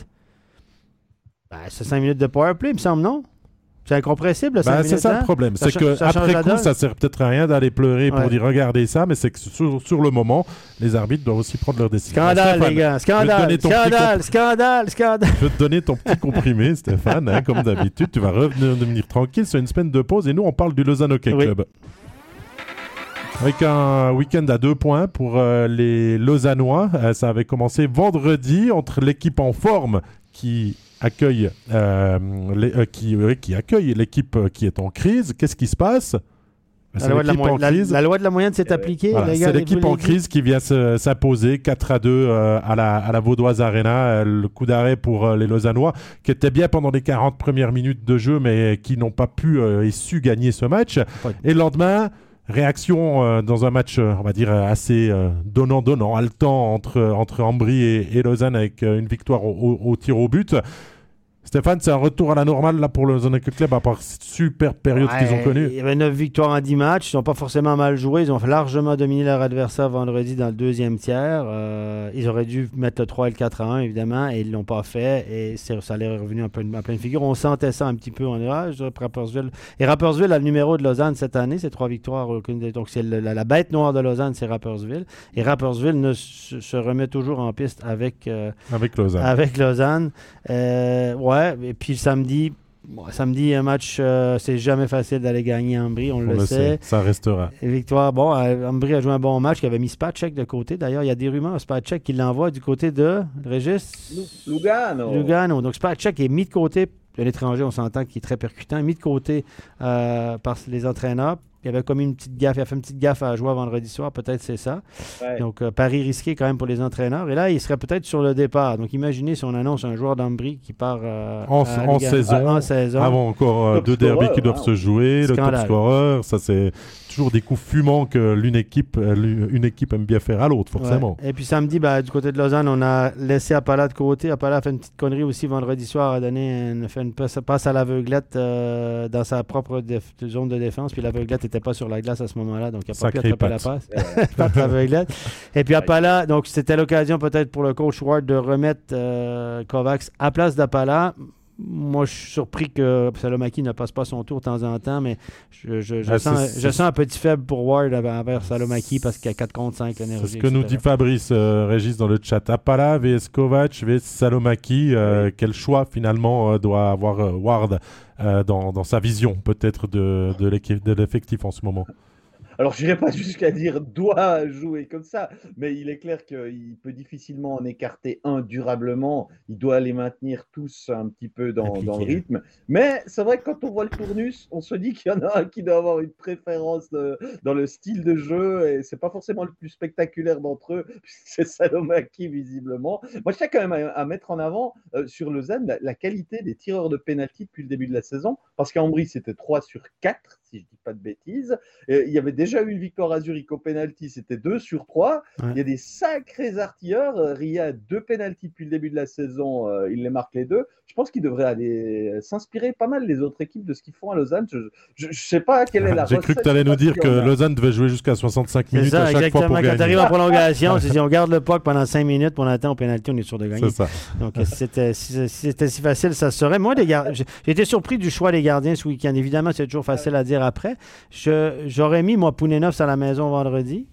ben, c'est 5 minutes de power play, il me semble, non? C'est incompressible, le 5 Ben, c'est ça le problème. C'est que ça après coup, ça sert peut-être à rien d'aller pleurer pour dire regardez ça, mais c'est que sur, sur le moment, les arbitres doivent aussi prendre leur décision. Scandale, Stéphane, les gars. Scandale, scandale, scandale, scandale. Je vais te donner ton petit comprimé, Stéphane, hein, comme d'habitude. Tu vas revenir devenir tranquille. C'est une semaine de pause et nous, on parle du Lausanne Hockey Oui. Club. Avec un week-end à deux points pour euh, les Lausannois. Euh, ça avait commencé vendredi entre l'équipe en forme qui accueille, euh, les- euh, qui, oui, qui accueille l'équipe euh, qui est en crise. Qu'est-ce qui se passe? La C'est loi, de la, la- la loi de la moyenne s'est appliquée. Voilà, c'est l'équipe en crise qui vient se- s'imposer 4 à 2 euh, à, la, à la Vaudoise Arena. Euh, le coup d'arrêt pour euh, les Lausannois, qui étaient bien pendant les 40 premières minutes de jeu, mais qui n'ont pas pu euh, et su gagner ce match. Et le lendemain, réaction euh, dans un match, euh, on va dire, euh, assez euh, donnant-donnant, haletant entre, entre Ambry et, et Lausanne avec euh, une victoire au, au- au tir au but. Stéphane, c'est un retour à la normale là pour le Hockey Club, à part cette super période qu'ils ont connue. Il y avait 9 victoires en 10 matchs. Ils n'ont pas forcément mal joué. Ils ont largement dominé leur adversaire vendredi dans le deuxième tiers. Euh, ils auraient dû mettre le 3 et le 4 à 1, évidemment, et ils ne l'ont pas fait. Et ça leur est revenu un peu en pleine figure. On sentait ça un petit peu en orage. Rappersville. Et Rappersville a le numéro de Lausanne cette année. C'est trois victoires. Donc, c'est la, la bête noire de Lausanne, c'est Rappersville. Et Rappersville ne se, se remet toujours en piste avec. euh, Avec Lausanne. avec Lausanne. Euh, ouais, et puis samedi, bon, samedi, un match, euh, c'est jamais facile d'aller gagner à Ambry, on, On le, sait. ça restera. Et Victoire, bon, euh, Ambry a joué un bon match, qui avait mis Spatchek de côté. D'ailleurs, il y a des rumeurs, Spatchek qui l'envoie du côté de Régis? Lu- Lugano. Lugano. Donc Spatchek est mis de côté, de l'étranger, on s'entend qu'il est très percutant, mis de côté euh, par les entraîneurs. Il avait commis une petite gaffe, il a fait une petite gaffe à jouer vendredi soir, peut-être c'est ça. Ouais. Donc, euh, pari risqué quand même pour les entraîneurs. Et là, il serait peut-être sur le départ. Donc, imaginez si on annonce un joueur d'Ambry qui part euh, En- à en saison, en saison. Avant encore euh, deux derbys qui doivent wow. se jouer, le top scorer, ça c'est toujours des coups fumants que l'une équipe, euh, une équipe aime bien faire à l'autre, forcément. Ouais. Et puis samedi, ben, du côté de Lausanne, on a laissé Appala de côté. Appala a fait une petite connerie aussi vendredi soir, a donné une, fait une passe, à l'aveuglette euh, dans sa propre zone de défense. Puis l'aveuglette n'était pas sur la glace à ce moment-là, donc il n'a pas pu attraper la passe. L'aveuglette. Et puis Appala, donc c'était l'occasion peut-être pour le coach Ward de remettre euh, Kovacs à place d'Appala. Moi, je suis surpris que Salomaki ne passe pas son tour de temps en temps, mais je, je- je Ah, sens, c'est- je c'est- sens un petit faible pour Ward envers Salomaki parce qu'il y a 4 contre 5 C'est l'énergie. ce que nous dit Fabrice euh, Régis dans le chat. Appala, VS Kovac, VS Salomaki. euh, Quel choix finalement euh, doit avoir euh, Ward dans, dans sa vision peut-être de l'effectif en ce moment? Alors, je n'irai pas jusqu'à dire doit jouer comme ça, mais il est clair qu'il peut difficilement en écarter un durablement. Il doit les maintenir tous un petit peu dans, dans le rythme. Mais c'est vrai que quand on voit le tournus, on se dit qu'il y en a un qui doit avoir une préférence euh, dans le style de jeu, et c'est pas forcément le plus spectaculaire d'entre eux, c'est Salomaki visiblement. Moi, je tiens quand même à, à mettre en avant euh, sur Lausanne la, la qualité des tireurs de pénalty depuis le début de la saison, parce qu'à Ambry, c'était 3 sur 4, si je dis pas de bêtises. Et il y avait déjà eu une victoire à Zurich au penalty, c'était 2 sur 3. Ouais. Il y a des sacrés artilleurs. Euh, Ria a deux penalties depuis le début de la saison, euh, il les marque les deux. Je pense qu'il devrait aller s'inspirer pas mal les autres équipes de ce qu'ils font à Lausanne. Je ne sais pas quelle est la J'ai cru que tu allais nous dire que. Lausanne devait jouer jusqu'à 65 C'est minutes ça, à chaque fois exactement. pour Quand tu gagner. arrives en prolongation, si on garde le puck pendant 5 minutes, on attend au pénalty, on est sûr de gagner. C'est ça. Donc, si c'était si, si c'était si facile, ça se serait. Moi, les gar- j'ai j'ai été surpris du choix des gardiens ce week-end. Évidemment, c'est toujours facile à dire après. J'aurais mis, moi, Pounenovs à la maison vendredi.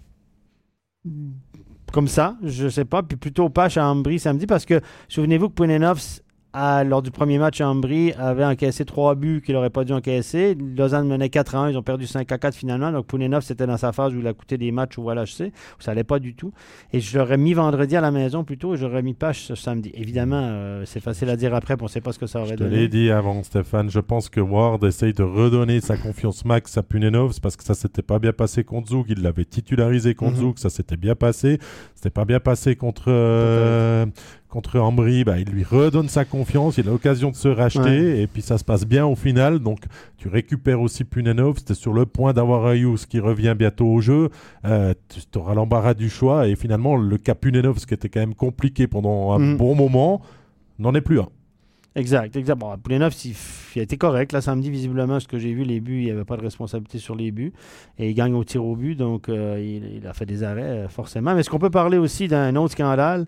Comme ça, je sais pas. Puis plutôt Pache à Ambry samedi, parce que souvenez-vous que Lors du premier match à Ambry, avait encaissé trois buts qu'il n'aurait pas dû encaisser. Lausanne menait 4 à 1, ils ont perdu 5 à 4 finalement. Donc Poulenov, c'était dans sa phase où il a coûté des matchs au LHC, où ça n'allait pas du tout. Et je l'aurais mis vendredi à la maison plutôt, et j'aurais mis Pache ce samedi. Évidemment, euh, c'est facile à dire après, on ne sait pas ce que ça aurait donné. Je l'ai dit avant, Stéphane, je pense que Ward essaye de redonner sa confiance max à Punenov, parce que ça s'était pas bien passé contre Zouk, il l'avait titularisé contre mhm. Zouk, ça s'était bien passé. C'était pas bien passé contre... Euh, contre Ambry, bah, il lui redonne sa confiance, il a l'occasion de se racheter, et puis ça se passe bien au final. Donc tu récupères aussi Punenov, c'était sur le point d'avoir Ayus qui revient bientôt au jeu. Euh, tu auras l'embarras du choix, et finalement le cas Punenov, ce qui était quand même compliqué pendant un mm. bon moment, n'en est plus un. Exact, exact. Bon, Poulenov, il, a été correct. Là, samedi, visiblement, ce que j'ai vu, les buts, il n'y avait pas de responsabilité sur les buts. Et il gagne au tir au but, donc euh, il, a fait des arrêts, euh, forcément. Mais est-ce qu'on peut parler aussi d'un autre scandale?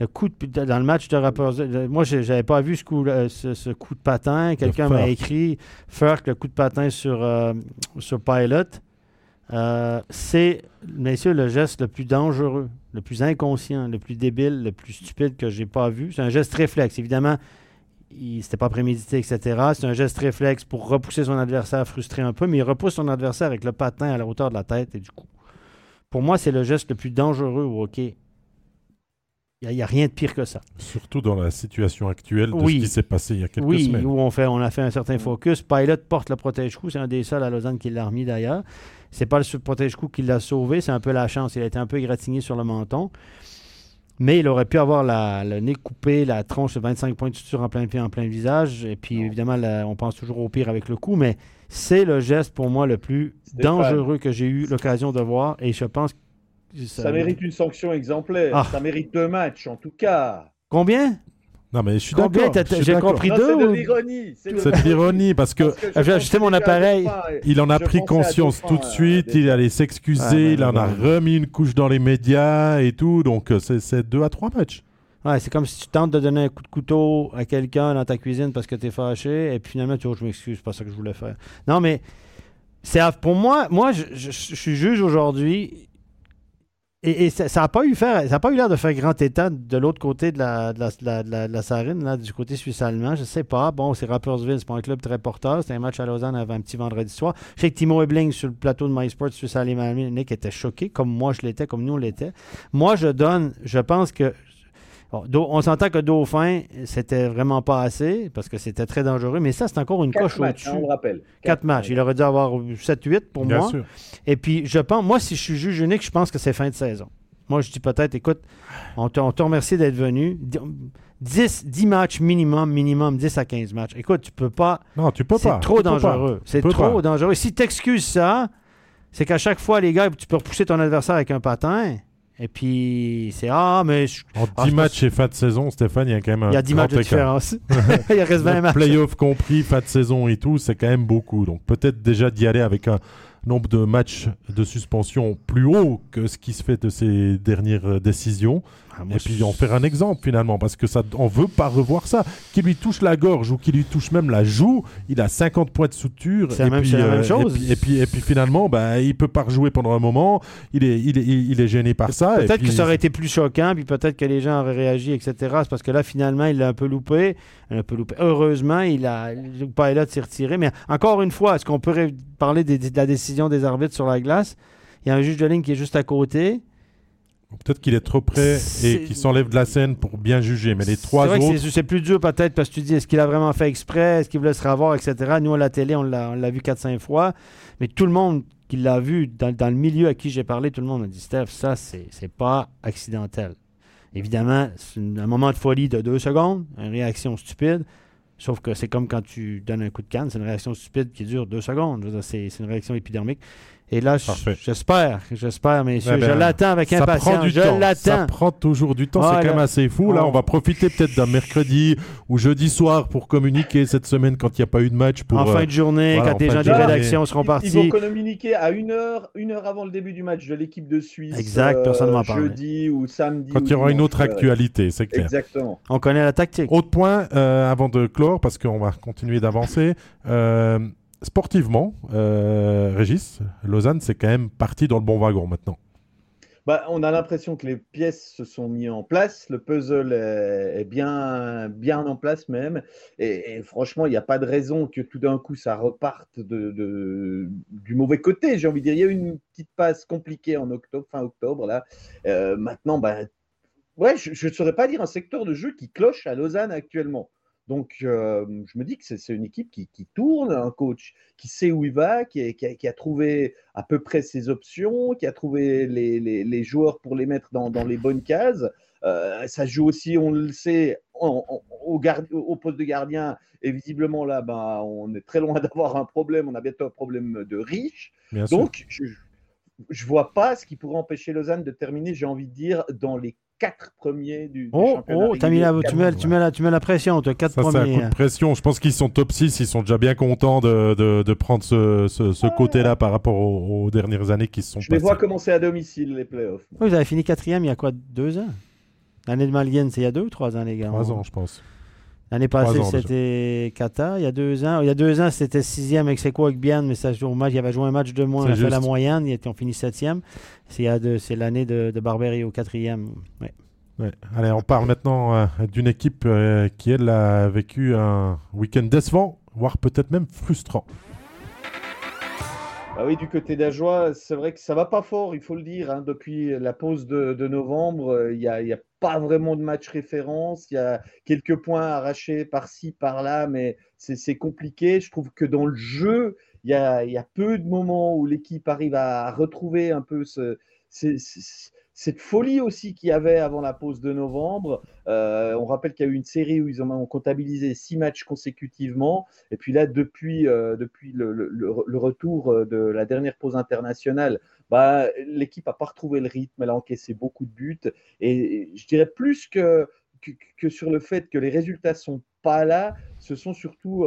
Le coup de, dans le match de rapport. Moi, je n'avais pas vu ce coup, ce, coup de patin. Quelqu'un m'a écrit Furk, le coup de patin sur, euh, sur Pilot. Euh, c'est, messieurs, le geste le plus dangereux, le plus inconscient, le plus débile, le plus stupide que j'ai pas vu. C'est un geste réflexe. Évidemment, c'était pas prémédité, etc. C'est un geste réflexe pour repousser son adversaire frustré un peu, mais il repousse son adversaire avec le patin à la hauteur de la tête et du coup. Pour moi, c'est le geste le plus dangereux au hockey il n'y a, rien de pire que ça. Surtout dans la situation actuelle de ce qui s'est passé il y a quelques semaines. Oui, où on, fait, on a fait un certain focus. Pilot porte le protège-coup. C'est un des seuls à Lausanne qui l'a remis d'ailleurs. C'est pas le protège-coup qui l'a sauvé. C'est un peu la chance. Il a été un peu égratigné sur le menton. Mais il aurait pu avoir le nez coupé, la tronche de 25 points de suture en plein pied, en plein visage. Et puis, évidemment, on pense toujours au pire avec le coup. Mais c'est le geste pour moi le plus dangereux que j'ai eu l'occasion de voir. Et je pense que ça, mérite une sanction exemplaire. Ah. Ça mérite deux matchs, en tout cas. Combien? Non, mais je suis d'accord. J'ai compris deux. C'est de l'ironie. C'est de l'ironie parce que, j'ai ajusté mon appareil. Il en a pris conscience tout de suite. Il allait s'excuser. il en a remis une couche dans les médias et tout. Donc, euh, c'est deux à trois matchs. Ouais, c'est comme si tu tentes de donner un coup de couteau à quelqu'un dans ta cuisine parce que tu es fâché et puis finalement tu dis oh, je m'excuse, c'est pas ça que je voulais faire. Non, mais c'est pour moi, moi je, je suis juge aujourd'hui et, ça n'a pas eu faire, ça pas eu l'air de faire grand état de l'autre côté de la, la, la, Sarine, là, du côté suisse-allemand. Je sais pas. Bon, c'est Rappersville, c'est pas un club très porteur. C'était un match à Lausanne avant un petit vendredi soir. Je sais que Timo Ebling sur le plateau de MySports suisse-allemand était choqué, comme moi je l'étais, comme nous on l'était. Moi, je donne, je pense que on s'entend que Dauphin, c'était vraiment pas assez parce que c'était très dangereux, mais ça, c'est encore une coche au-dessus. On rappelle. Quatre, matchs. Il aurait dû avoir 7-8 pour Bien moi. Sûr. Et puis, je pense, moi, si je suis juge unique, je pense que c'est fin de saison. Moi, je dis peut-être, écoute, on te, remercie d'être venu. 10, 10 matchs minimum, minimum 10 à 15 matchs. Écoute, tu peux pas. Non, tu peux pas. C'est trop dangereux. C'est trop dangereux. Si tu excuses ça, c'est qu'à chaque fois, les gars, tu peux repousser ton adversaire avec un patin. Et puis, c'est Ah, mais. En 10 matchs et fin de saison, Stéphane, il y a quand même un. Il y a 10 matchs de différence. il reste 20 matchs. Playoff compris, fin de saison et tout, c'est quand même beaucoup. Donc, peut-être déjà d'y aller avec un nombre de matchs de suspension plus haut que ce qui se fait de ces dernières décisions. Ah, et puis en faire un exemple finalement, parce que ça, on veut pas revoir ça. Qui lui touche la gorge ou qui lui touche même la joue, il a 50 points de suture. C'est la, même euh, chose. Et puis, et puis, finalement, bah, il peut pas rejouer pendant un moment. Il est, il est, il est gêné par ça. Peut-être que ça aurait été plus choquant, puis peut-être que les gens auraient réagi, etc. C'est parce que là, finalement, il l'a un peu loupé. Un peu loupé. Heureusement, il a, le pilot s'est retiré. Mais encore une fois, est-ce qu'on pourrait parler de la décision des arbitres sur la glace? Il y a un juge de ligne qui est juste à côté. Peut-être qu'il est trop près et qu'il s'enlève de la scène pour bien juger, mais les trois vrai autres... C'est plus dur peut-être parce que tu dis est-ce qu'il a vraiment fait exprès, est-ce qu'il voulait se revoir, etc. Nous, à la télé, on l'a vu 4-5 fois, mais tout le monde qui l'a vu, dans, le milieu à qui j'ai parlé, tout le monde a dit Steph, ça, c'est pas accidentel. Évidemment, c'est un moment de folie de deux secondes, une réaction stupide, sauf que c'est comme quand tu donnes un coup de canne, c'est une réaction stupide qui dure deux secondes. C'est une réaction épidermique. Et là, j'espère, j'espère, messieurs. je l'attends avec impatience. je l'attends. Ça prend toujours du temps. c'est quand même assez fou. Là, on va profiter peut-être d'un mercredi ou jeudi soir pour communiquer cette semaine quand il n'y a pas eu de match. Pour, en fin de journée, quand les gens de rédaction seront partis. Ils vont communiquer à une heure, une heure avant le début du match de l'équipe de Suisse. Exact, personne ne m'en parle. Jeudi ou samedi. Quand il y aura une autre actualité, c'est clair. Exactement. On connaît la tactique. Autre point, euh, avant de clore, parce qu'on va continuer d'avancer. Euh, sportivement, euh, Régis, Lausanne, c'est quand même parti dans le bon wagon maintenant. bah, on a l'impression que les pièces se sont mises en place, le puzzle est, bien, bien en place même, et, franchement, il n'y a pas de raison que tout d'un coup ça reparte du mauvais côté. J'ai envie de dire, il y a eu une petite passe compliquée en octobre, fin octobre là. Euh, maintenant, bah, ouais, je ne saurais pas dire un secteur de jeu qui cloche à Lausanne actuellement. Donc, euh, je me dis que c'est une équipe qui, tourne, un coach qui sait où il va, qui, a, trouvé à peu près ses options, qui a trouvé les, joueurs pour les mettre dans, les bonnes cases. Euh, ça joue aussi, on le sait, au, poste de gardien. Et visiblement, là, ben, on est très loin d'avoir un problème. On a bientôt un problème de riche. Donc, je ne vois pas ce qui pourrait empêcher Lausanne de terminer, j'ai envie de dire, dans les quatre premiers du, oh, championnat. Oh, as mis la, tu, mets, tu, mets la, tu mets la pression, toi, quatre premiers. C'est un coup de pression. Je pense qu'ils sont top 6, ils sont déjà bien contents de, de, de prendre ce, ce, côté-là par rapport aux, dernières années qui se sont Je les vois commencer à domicile, les playoffs. Oui, vous avez fini quatrième il y a quoi, deux ans? L'année de Malguine, c'est il y a deux ou trois ans, les gars? Trois ans, je pense. L'année passée, c'était Qatar. Il y a deux ans, il y a deux ans, c'était sixième avec C'est quoi avec Bien, mais ça joue match. Il avait joué un match de moins, on a fait la moyenne. Ils ont fini septième. C'est l'année de, de Barberie au quatrième. Ouais. Allez, on parle maintenant euh, d'une équipe euh, qui, elle, a vécu un week-end décevant, voire peut-être même frustrant. Ah oui, du côté d'Ajoie, c'est vrai que ça va pas fort, il faut le dire. Hein. Depuis la pause de, novembre, euh, il n'y a, pas vraiment de match référence. Il y a quelques points arrachés par-ci, par-là, mais c'est compliqué. Je trouve que dans le jeu, il y a, peu de moments où l'équipe arrive à retrouver un peu ce, cette folie aussi qu'il y avait avant la pause de novembre. Euh, on rappelle qu'il y a eu une série où ils ont comptabilisé six matchs consécutivement. Et puis là, depuis, euh, depuis le, retour euh, de la dernière pause internationale, bah, l'équipe n'a pas retrouvé le rythme. Elle a encaissé beaucoup de buts. Et je dirais plus que, que, sur le fait que les résultats sont pas là, ce sont surtout,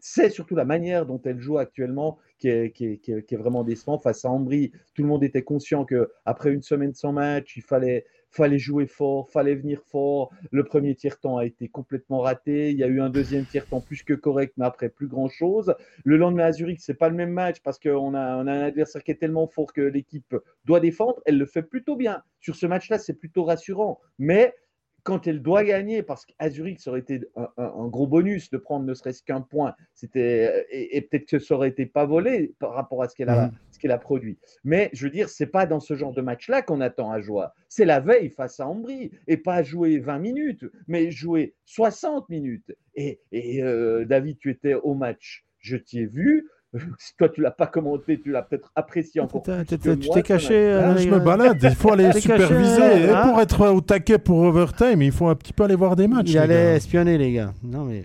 c'est surtout la manière dont elle joue actuellement qui est, vraiment décevant. Face à Ambry, tout le monde était conscient qu'après une semaine sans match, il fallait, fallait jouer fort, fallait venir fort. Le premier tiers-temps a été complètement raté. Il y a eu un deuxième tiers-temps plus que correct, mais après plus grand-chose. Le lendemain à Zurich, c'est pas le même match parce qu'on a, a un adversaire qui est tellement fort que l'équipe doit défendre. Elle le fait plutôt bien. Sur ce match-là, c'est plutôt rassurant. Mais quand elle doit gagner, parce qu'à Zurich, ça aurait été un, gros bonus de prendre ne serait-ce qu'un point, c'était et, peut-être que ça aurait été pas volé par rapport à ce qu'elle a, mm. ce qu'elle a produit. Mais je veux dire, c'est pas dans ce genre de match-là qu'on attend à jouer. C'est la veille face à Ambry et pas jouer 20 minutes, mais jouer 60 minutes. Et, euh, David, tu étais au match, je t'y ai vu. si toi tu l'as pas commenté, tu l'as peut-être apprécié encore plus. tu t'es caché. Ah, je me balade, il faut aller superviser. et pour être au taquet pour overtime, il faut un petit peu aller voir des matchs. Il allait espionner les gars. Non mais,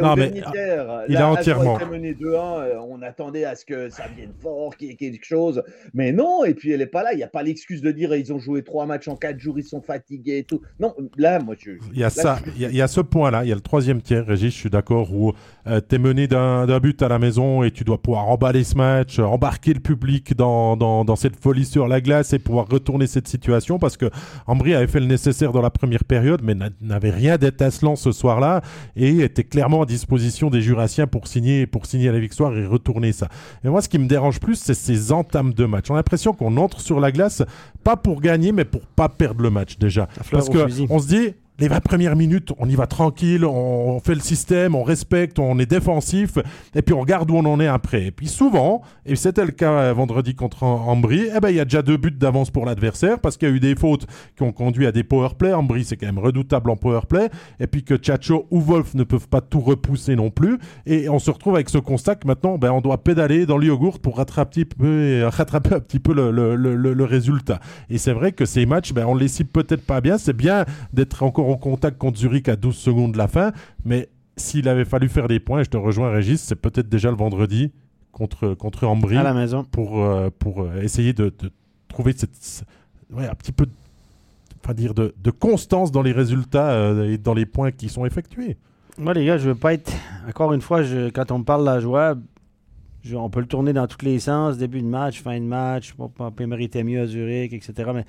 non, mais tiers, il a entièrement. mené 2-1, euh, on attendait à ce que ça vienne fort, qu'il y ait quelque chose. Mais non, et puis elle est pas là. Il n'y a pas l'excuse de dire ils ont joué trois matchs en quatre jours, ils sont fatigués et tout. Non, là, moi je. Il y a ça, il y, a ce point-là, il y a le troisième tiers, Régis, je suis d'accord, où euh, tu es mené d'un but à la maison et tu dois pouvoir emballer ce match, embarquer le public dans, dans, dans, cette folie sur la glace et pouvoir retourner cette situation parce que Ambry avait fait le nécessaire dans la première période mais n'avait rien d'étincelant ce soir-là et était clairement à disposition des Jurassiens pour signer, pour signer la victoire et retourner ça. Et moi, ce qui me dérange plus, c'est ces entames de match. On a l'impression qu'on entre sur la glace pas pour gagner mais pour pas perdre le match déjà. Parce que on se dit les 20 premières minutes, on y va tranquille, on fait le système, on respecte, on est défensif, et puis on regarde où on en est après. Et puis souvent, et c'était le cas euh, vendredi contre Ambry, eh ben, il y a déjà deux buts d'avance pour l'adversaire, parce qu'il y a eu des fautes qui ont conduit à des powerplay. Ambry, c'est quand même redoutable en powerplay, et puis que Chacho ou Wolf ne peuvent pas tout repousser non plus. Et on se retrouve avec ce constat que maintenant, ben, on doit pédaler dans le yogourt pour rattraper, rattraper un petit peu le, le, le, résultat. Et c'est vrai que ces matchs, ben, on les cible peut-être pas bien. C'est bien d'être encore contact contre Zurich à 12 secondes de la fin. Mais s'il avait fallu faire des points, je te rejoins Régis, c'est peut-être déjà le vendredi contre, contre Ambry. À la maison. Pour, euh, pour euh, essayer de, trouver cette, ouais, un petit peu enfin dire de, de, constance dans les résultats euh, et dans les points qui sont effectués. Moi, les gars, je veux pas être. Encore une fois, je, quand on me parle de la joie, on peut le tourner dans tous les sens, début de match, fin de match, on peut mériter mieux à Zurich, etc. Mais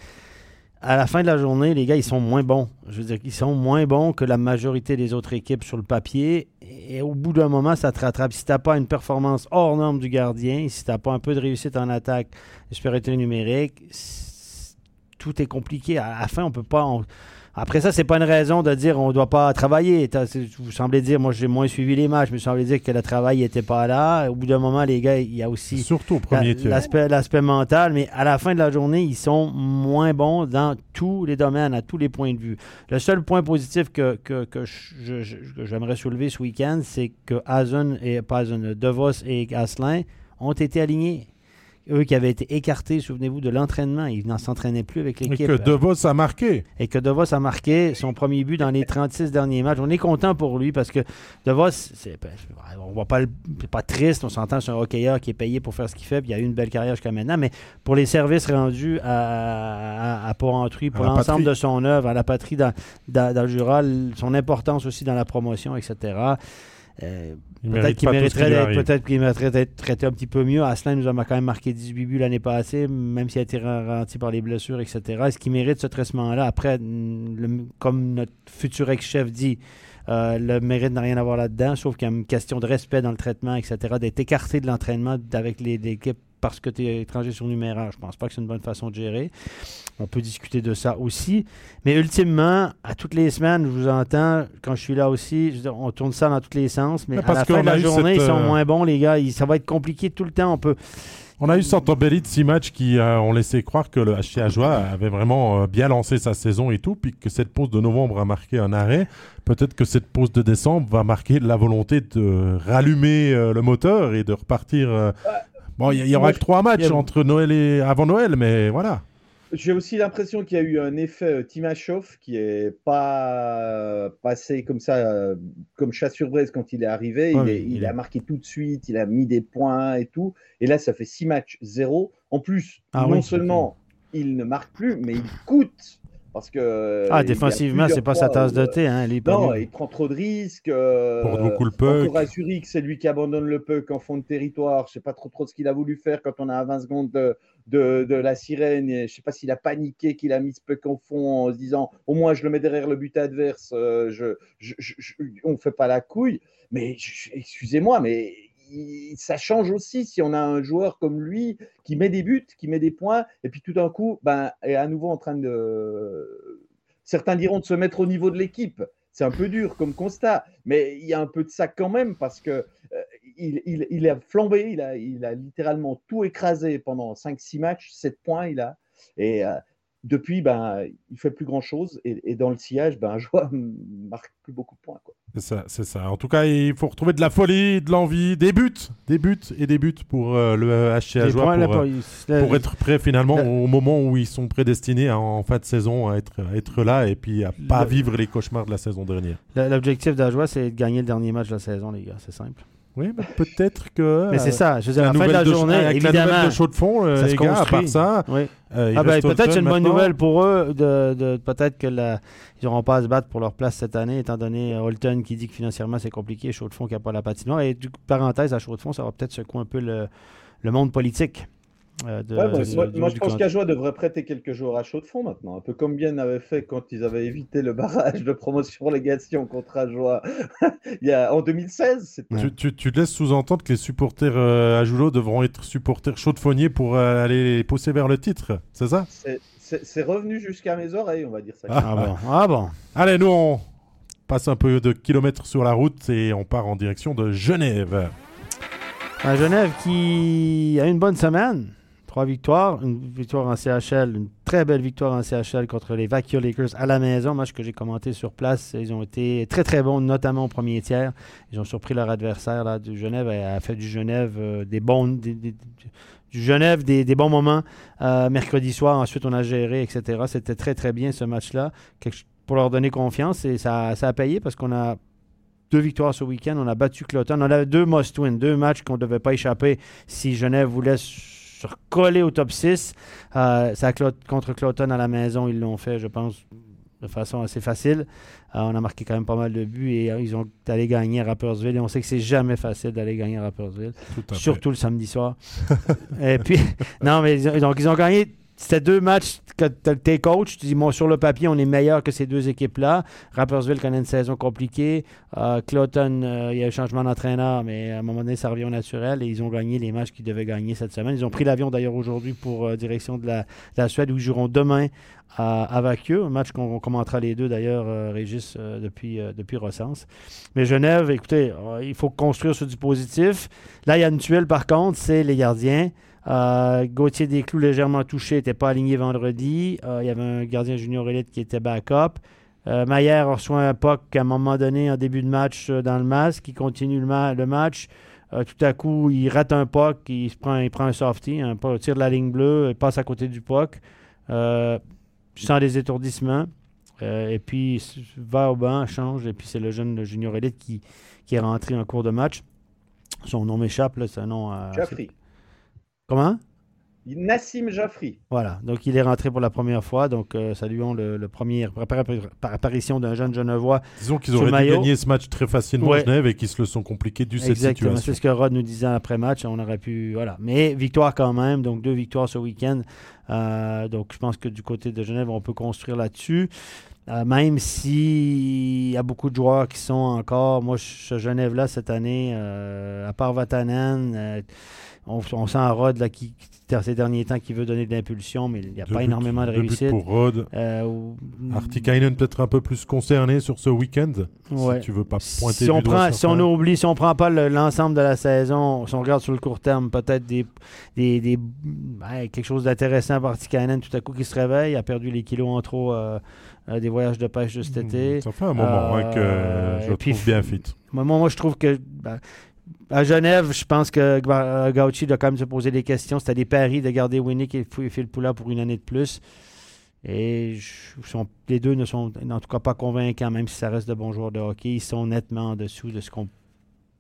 à la fin de la journée, les gars, ils sont moins bons. Je veux dire qu'ils sont moins bons que la majorité des autres équipes sur le papier. Et au bout d'un moment, ça te rattrape. Si tu n'as pas une performance hors norme du gardien, si tu n'as pas un peu de réussite en attaque, supériorité numérique, tout est compliqué. À la fin, on peut pas. Après ça, c'est pas une raison de dire on ne doit pas travailler. Vous semblez dire, moi j'ai moins suivi les matchs, mais vous semblez dire que le travail n'était pas là. Au bout d'un moment, les gars, il y a aussi surtout premier l'aspect, l'aspect mental, mais à la fin de la journée, ils sont moins bons dans tous les domaines, à tous les points de vue. Le seul point positif que, que, que, j'aimerais soulever ce week-end, c'est que Hazen et pas DeVos et Asselin ont été alignés eux qui avaient été écartés, souvenez-vous, de l'entraînement. Ils n'en s'entraînaient plus avec l'équipe. Et que Devos a marqué. Et que Devos a marqué son premier but dans les 36 derniers matchs. On est content pour lui parce que Devos, c'est, on voit pas, pas triste, on s'entend sur un hockeyeur qui est payé pour faire ce qu'il fait, puis il a eu une belle carrière jusqu'à maintenant, mais pour les services rendus à, à, Port-Entruy, pour l'ensemble de son œuvre, à la patrie dans, dans, dans le Jura, son importance aussi dans la promotion, etc. Euh, peut-être qu'il mériterait d'être traité un petit peu mieux. Asselin nous a quand même marqué 18 buts l'année passée, même s'il a été ralenti par les blessures, etc. Est-ce qu'il mérite ce traitement-là? Après, comme notre futur ex-chef dit, euh, le mérite n'a rien à voir là-dedans, sauf qu'il y a une question de respect dans le traitement, etc., d'être écarté de l'entraînement avec l'équipe parce que tu es étranger sur numéraire. Je pense pas que c'est une bonne façon de gérer. On peut discuter de ça aussi. Mais ultimement, à toutes les semaines, je vous entends, quand je suis là aussi, on tourne ça dans tous les sens. Mais, à la fin de la journée, ils sont euh, moins bons, les gars. ça va être compliqué tout le temps. On peut. On a eu cette embellie de six matchs qui euh, ont laissé croire que le HC Ajoie avait vraiment euh, bien lancé sa saison et tout, puis que cette pause de novembre a marqué un arrêt. Peut-être que cette pause de décembre va marquer la volonté de rallumer le moteur et de repartir Bon, il y, aura que trois matchs entre Noël et avant Noël, mais voilà. J'ai aussi l'impression qu'il y a eu un effet euh, Timashov qui est pas passé comme ça, euh, comme chat sur braise quand il est arrivé. il, a marqué tout de suite, il a mis des points et tout. Et là, ça fait six matchs, zéro. En plus, ah non seulement il ne marque plus, mais il coûte parce que. Ah, défensivement, c'est pas sa tasse de thé. Hein, non, il prend trop de risques. Euh, Pour beaucoup le puck. Zurich, c'est lui qui abandonne le puck en fond de territoire. Je sais pas trop, trop ce qu'il a voulu faire quand on a à 20 secondes de, de, la sirène. Je je sais pas s'il a paniqué qu'il a mis ce puck en fond en se disant au moins je le mets derrière le but adverse. Euh, je, on ne fait pas la couille. Mais excusez-moi, mais ça change aussi si on a un joueur comme lui qui met des buts, qui met des points, et puis tout d'un coup, ben, est à nouveau en train de. Certains diront de se mettre au niveau de l'équipe. C'est un peu dur comme constat, mais il y a un peu de ça quand même parce que euh, il, a flambé, il a, il a littéralement tout écrasé pendant 5-6 matchs, 7 points il a. Et euh, depuis, ben, il fait plus grand chose. Et, dans le sillage, ben, Joie marque plus beaucoup de points. C'est ça, c'est ça. En tout cas, il faut retrouver de la folie, de l'envie, des buts, des buts et des buts pour euh, le HC Joie pour, euh, pour, être prêt finalement au moment où ils sont prédestinés en fin de saison à être, être là et puis à pas vivre les cauchemars de la saison dernière. L'objectif d'Ajoie, c'est de gagner le dernier match de la saison, les gars. C'est simple. Oui, mais peut-être que. Mais c'est ça. Je veux dire, à la fin de la journée, évidemment. La de chaud de fond, euh, les gars, à part ça. Oui. Euh, ah ben, peut-être c'est une bonne nouvelle pour eux. De, de peut-être que ils n'auront pas à se battre pour leur place cette année, étant donné euh, Holton qui dit que financièrement c'est compliqué, chaud de fond qui n'a pas la patinoire. Et du parenthèse, à chaud de fond, ça va peut-être secouer un peu le, le monde politique. Euh, moi, je pense qu'Ajoie devrait prêter quelques jours à chaud de fond maintenant, un peu comme Bien avait fait quand ils avaient évité le barrage de promotion-légation contre Ajoie il y a, en 2016. Tu, tu, laisses sous-entendre que les supporters euh, devront être supporters chaud de pour euh, aller pousser vers le titre, c'est ça? C'est revenu jusqu'à mes oreilles, on va dire ça. Ah, bon. ah bon. Allez, nous on passe un peu de kilomètres sur la route et on part en direction de Genève. Genève qui a une bonne semaine. Trois victoires, une victoire en CHL, une très belle victoire en CHL contre les Vacuum Lakers à la maison. Match que j'ai commenté sur place. Ils ont été très très bons, notamment au premier tiers. Ils ont surpris leur adversaire là, du Genève, a fait du Genève euh, des bons, du Genève des, bons moments euh, mercredi soir. Ensuite, on a géré, etc. C'était très très bien ce match-là pour leur donner confiance et ça, ça a payé parce qu'on a deux victoires ce week-end. On a battu Cloton. On a deux must-win, deux matchs qu'on ne devait pas échapper si Genève voulait se recoller au top 6. Euh, ça, contre Cloton à la maison, ils l'ont fait, je pense, de façon assez facile. Euh, on a marqué quand même pas mal de buts et euh, ils ont allé gagner à Rappersville. Et on sait que c'est jamais facile d'aller gagner à Rappersville, surtout le samedi soir. et puis, non, mais donc ils ont gagné. C'était deux matchs tes coachs, tu dis, bon, sur le papier, on est meilleur que ces deux équipes-là. Rappersville connaît une saison compliquée. Euh, Cloton, euh, il y a eu changement d'entraîneur, mais à un moment donné, ça revient au naturel et ils ont gagné les matchs qu'ils devaient gagner cette semaine. Ils ont pris l'avion d'ailleurs aujourd'hui pour euh, direction de la, Suède où ils joueront demain à, eux. Un match qu'on commentera les deux d'ailleurs, Régis, depuis, depuis. Mais Genève, écoutez, il faut construire sur du positif. Là, il y a une tuile par contre, c'est les gardiens. Euh, Gauthier Desclous, légèrement touché, n'était pas aligné vendredi. Euh, il y avait un gardien junior élite qui était backup. Euh, Maillère reçoit un puck à un moment donné en début de match euh, dans le masque. Il continue le, match. tout à coup, il rate un puck. Il, prend, un softie, un tire de la ligne bleue, il passe à côté du puck. sans des étourdissements. et puis, va au banc, change. Et puis, c'est le jeune junior élite qui, qui est rentré en cours de match. Son nom m'échappe, c'est un nom. Comment? Nassim Jaffri. Voilà, donc il est rentré pour la première fois, donc euh, saluons le, le premier apparition d'un jeune Genevois. Disons qu'ils auraient dû gagner ce match très facilement Genève et qu'ils se le sont compliqués du cette Exactement, c'est ce que Rod nous disait après match, on aurait pu, voilà. Mais victoire quand même, donc deux victoires ce week-end. Euh, donc je pense que du côté de Genève, on peut construire là-dessus. Euh, même s'il y a beaucoup de joueurs qui sont encore, moi, ce Genève-là cette année, à part Vatanen, on, sent un Rod là, qui, ces derniers temps qui veut donner de l'impulsion, mais il n'y a pas énormément de réussite. pour Rod. Euh, Artikainen peut-être un peu plus concerné sur ce week-end. Si tu veux pas pointer si on prend, Si on oublie, si on prend pas l'ensemble de la saison, si on regarde sur le court terme, peut-être des, des, quelque chose d'intéressant pour Artikainen tout à coup qui se réveille, a perdu les kilos en trop. Euh, euh, des voyages de pêche de cet hmm, été. Ça fait un moment hein, que je trouve bien fit. Moi, moi, je trouve que ben, à Genève, je pense que euh, Gauchi doit quand même se poser des questions. C'était des paris de garder Winnick et Phil Poula pour une année de plus. Et les deux ne sont en tout cas pas convaincants, même si ça reste de bons joueurs de hockey. Ils sont nettement en dessous de ce qu'on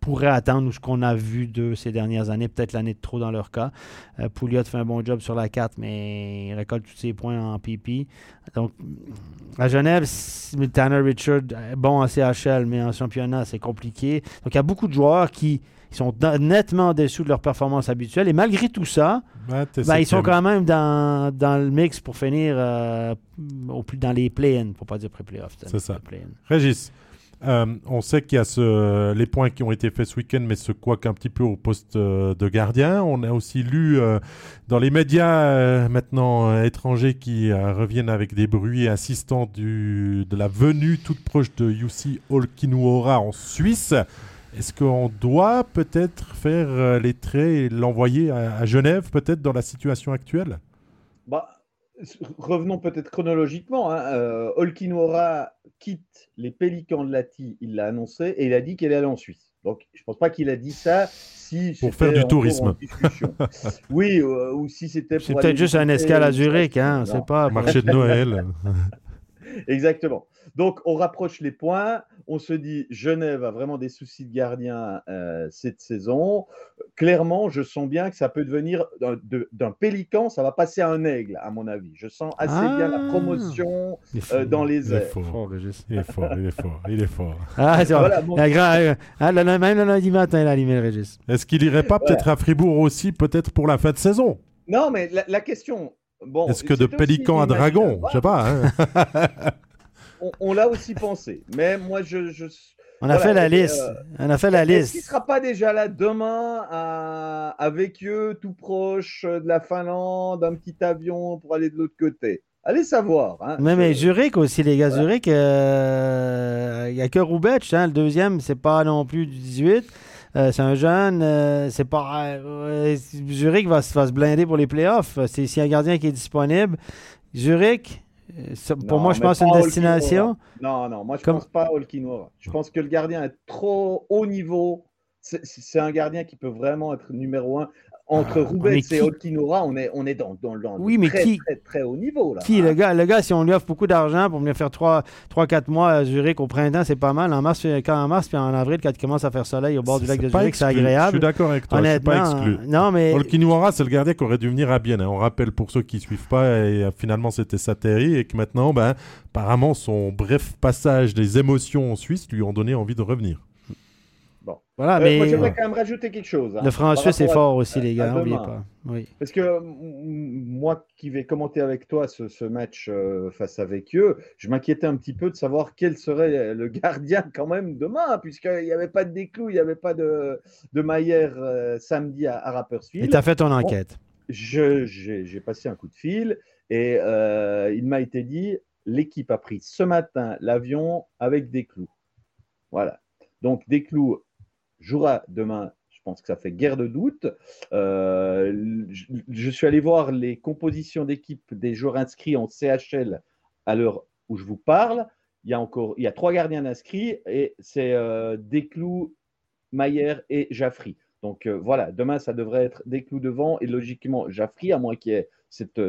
pourrait attendre ou ce qu'on a vu d'eux ces dernières années, peut-être l'année de trop dans leur cas. Euh, Pouliot fait un bon job sur la carte, mais il récolte tous ses points en PP. Donc, à Genève, Tanner Richard, bon en CHL, mais en championnat, c'est compliqué. Donc, il y a beaucoup de joueurs qui sont nettement en dessous de leur performance habituelle. Et malgré tout ça, ben, ils sont quand même dans, dans, le mix pour finir euh, au plus dans les play-in, pour pas dire pré-playoff. C'est ça. Régis, euh, on sait qu'il y a ce, les points qui ont été faits ce week-end, mais ce quoi qu'un petit peu au poste euh, de gardien. On a aussi lu euh, dans les médias maintenant étrangers qui reviennent avec des bruits insistants du, de la venue toute proche de Yussi Olkinuora en Suisse. Est-ce qu'on doit peut-être faire les traits et l'envoyer à, Genève, peut-être dans la situation actuelle? Bah, revenons peut-être chronologiquement. Hein. Olkinora quitte les Pélicans de Lati, il l'a annoncé, et il a dit qu'elle allait en Suisse. Donc, je ne pense pas qu'il a dit ça si pour faire du tourisme. oui, euh, ou si c'était pour. C'est peut-être juste un escale à Zurich, hein, c'est pas. Marché de Noël. Exactement. Donc, on rapproche les points. On se dit, Genève a vraiment des soucis de gardien euh, cette saison. Clairement, je sens bien que ça peut devenir d'un pélican, ça va passer à un aigle, à mon avis. Je sens assez bien la ah. promotion euh, dans les airs. Il est fort, il est fort, il est fort. Ah, c'est voilà, euh, ah, même le lundi matin, il a allumé le Régis. Est-ce qu'il irait pas peut-être à Fribourg aussi, peut-être pour la fin de saison? Non, mais la, question, Bon, Est-ce que de pélican à dragon? Je sais pas. Hein. on, l'a aussi pensé. Mais moi, je. on, a fait la liste. Euh, on a fait la liste. Est-ce qu'il ne sera pas déjà là demain avec eux, tout proche de la Finlande, un petit avion pour aller de l'autre côté? Allez savoir. Hein. Mais, mais Zurich aussi, les gars. Zurich, euh, il n'y a que Roubetsch. Hein. Le deuxième, c'est pas non plus du 18. Euh, c'est un jeune. c'est pas. Zurich va, va, se blinder pour les playoffs. C'est ici un gardien qui est disponible. Zurich, pour moi, je pense une destination. Non, non, moi je ne pense pas à Olkinora. Je pense que le gardien est trop haut niveau. C'est un gardien qui peut vraiment être numéro un entre ah, et Olkinora, on est, on est dans, dans, dans oui, mais très, qui, très, très, haut niveau. Là, qui, le, gars, le gars, si on lui offre beaucoup d'argent pour venir faire 3-4 mois à Zurich au printemps, c'est pas mal. En mars, quand en mars, puis en avril, quand il commence à faire soleil au bord du lac de Zurich, c'est agréable. Je suis d'accord avec toi, Honnêtement, pas exclu. Non, mais... C'est le gardien qui aurait dû venir à Bienne. Hein. On rappelle pour ceux qui ne suivent pas, et euh, finalement c'était Sateri, et que maintenant, ben, apparemment, son bref passage des émotions en Suisse lui ont donné envie de revenir. Voilà, Euh, mais moi, j'aimerais quand même rajouter quelque chose. hein, le franc suisse est à- fort aussi, les gars, à n'oubliez demain. pas. Oui. Parce que moi qui vais commenter avec toi ce, ce match euh, face avec eux, je m'inquiétais un petit peu de savoir quel serait le gardien quand même demain, puisqu'il n'y avait pas de déclou, il n'y avait pas de, de Maillère euh, samedi à, à Et Rapperswil. tu as fait ton enquête. J'ai j'ai passé un coup de fil et euh, il m'a été dit l'équipe a pris ce matin l'avion avec des clous. Voilà. Donc des clous jouera demain. Je pense que ça fait guère de doute. Euh, je, suis allé voir les compositions d'équipe des joueurs inscrits en CHL à l'heure où je vous parle. Il y a encore il y a trois gardiens inscrits et c'est euh, Desclous, Mayer et Jaffry. Donc euh, voilà, demain ça devrait être Desclous devant et logiquement Jaffry, à moins qu'il y ait cette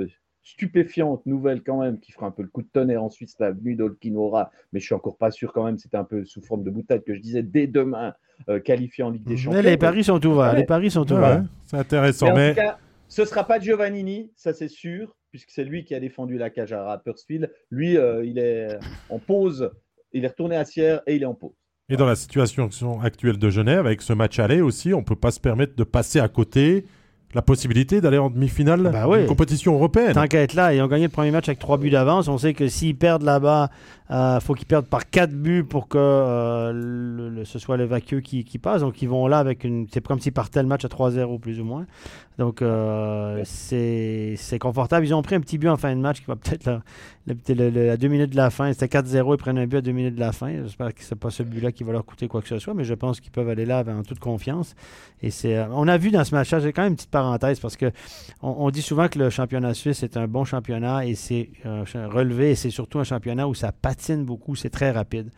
stupéfiante nouvelle quand même qui fera un peu le coup de tonnerre ensuite, c'est la venue d'Olkinora, mais je suis encore pas sûr quand même, c'était un peu sous forme de boutade que je disais dès demain euh, qualifié en Ligue des Champions. Mais les paris sont ouverts. Ouais. Les paris sont Ouais, ouverts. ouais, c'est intéressant. Mais en Mais tout cas, ce sera pas Giovannini, ça c'est sûr, puisque c'est lui qui a défendu la cage à Rapperswil. Lui, euh, il est en pause, il est retourné à Sierre et il est en pause. Et dans la situation actuelle de Genève, avec ce match aller aussi, on ne peut pas se permettre de passer à côté la possibilité d'aller en demi-finale Bah oui. d'une compétition européenne. Être là, ils ont gagné le premier match avec trois buts d'avance. On sait que s'ils perdent là-bas, il faut qu'ils perdent par quatre buts pour que euh, le- le- ce soit le vacueux qui, qui passe. Donc ils vont là avec une. C'est comme s'ils partaient le match à 3-0 plus ou moins. Donc euh, c'est confortable. Ils ont pris un petit but en fin de match qui va peut-être le- à deux minutes de la fin. C'était 4-0, ils prennent un but à deux minutes de la fin. J'espère que c'est pas ce but-là qui va leur coûter quoi que ce soit, mais je pense qu'ils peuvent aller là en toute confiance. Et c'est, euh, on a vu dans ce match-là, j'ai quand même une petite parenthèse parce que on, on dit souvent que le championnat suisse est un bon championnat et c'est euh, relevé et c'est surtout un championnat où ça patine beaucoup, c'est très rapide.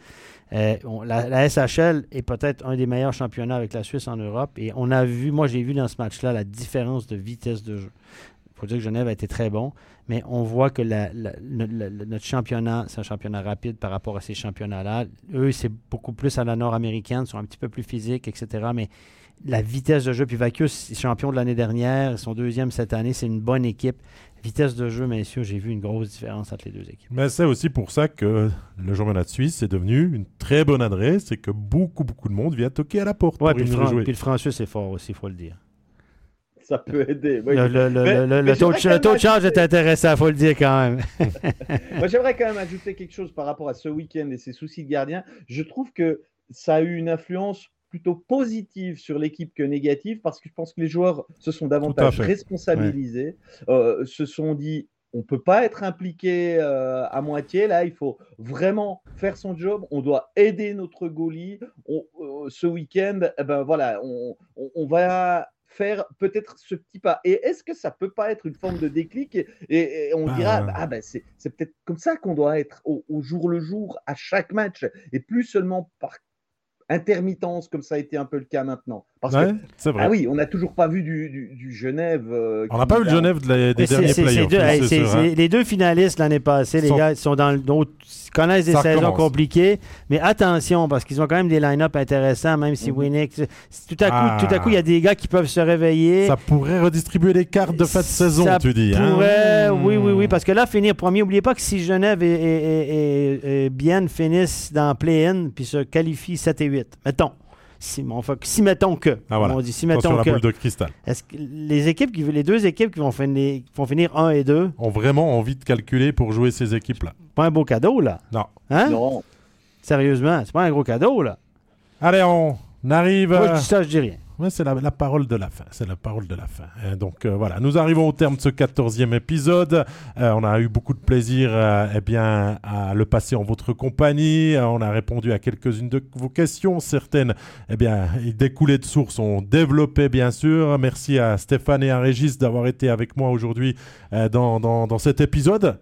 Euh, la, SHL est peut-être un des meilleurs championnats avec la Suisse en Europe et on a vu, moi j'ai vu dans ce match-là la différence de vitesse de jeu. Il faut dire que Genève a été très bon, mais on voit que notre championnat, c'est un championnat rapide par rapport à ces championnats-là. Eux, c'est beaucoup plus à la nord-américaine, sont un petit peu plus physiques, etc. Mais la vitesse de jeu, puis Vacus, est champion de l'année dernière, ils sont deuxième cette année, c'est une bonne équipe. Vitesse de jeu, messieurs, j'ai vu une grosse différence entre les deux équipes. Mais c'est aussi pour ça que le championnat de Suisse est devenu une très bonne adresse et que beaucoup, beaucoup de monde vient toquer à la porte Ouais, pour puis y le, Fran- jouer. puis le français, c'est fort aussi, il faut le dire. Ça peut aider. Oui. Le, le- le- Mais- le- le mais taux, de, j'aimerais le taux de quand charge est intéressant, il faut le dire quand même. Moi, j'aimerais quand même ajouter quelque chose par rapport à ce week-end et ses soucis de gardien. Je trouve que ça a eu une influence plutôt positive sur l'équipe que négative parce que je pense que les joueurs se sont davantage responsabilisés, euh, se sont dit on peut pas être impliqué euh, à moitié là, il faut vraiment faire son job, on doit aider notre goalie. On- euh, ce week-end, eh ben voilà, on, on- on va faire peut-être ce petit pas. Et est-ce que ça peut pas être une forme de déclic et, et- et on Bah, dira ah ben c'est c'est peut-être comme ça qu'on doit être au, au jour le jour à chaque match et plus seulement par intermittence comme ça a été un peu le cas maintenant. Parce Ouais, que c'est vrai. ah oui, on n'a toujours pas vu du, du- du Genève. euh, On n'a pas nous le Genève de la- des derniers playoffs. deux- hein. c'est- les deux finalistes l'année passée, les Sont- gars, ils sont dans d'autres- connaissent des Ça saisons recommence. compliquées, mais attention parce qu'ils ont quand même des line-up intéressants, même si. Winnick, c'est- tout à coup, Ah. tout à coup, il y a des gars qui peuvent se réveiller. Ça pourrait redistribuer les cartes de fin de saison, Ça tu dis. hein. pourrait, oui, oui, oui, parce que là, finir premier, n'oubliez pas que si Genève et- et- et Bienne finissent dans play-in puis se qualifient 7 et 8, mettons. Si, bon, enfin, si mettons que, Ah, voilà. on dit si mettons la que, boule de cristal. est-ce que les équipes qui, les deux équipes qui vont finir, qui vont finir 1 et 2, Ont vraiment envie de calculer pour jouer ces équipes-là. pas un beau cadeau là, Non. hein? Non, Sérieusement, c'est pas un gros cadeau là. Allez, on arrive. Moi, je dis ça, je dis rien. C'est la, parole de la fin. C'est la parole de la fin. Euh, donc euh, voilà, nous arrivons au terme de ce quatorzième épisode. Euh, on a eu beaucoup de plaisir euh, eh bien, à le passer en votre compagnie. On a répondu à quelques-unes de vos questions. Certaines eh bien, découlaient de sources, ont développé bien sûr. Merci à Stéphane et à Régis d'avoir été avec moi aujourd'hui dans, dans, dans cet épisode.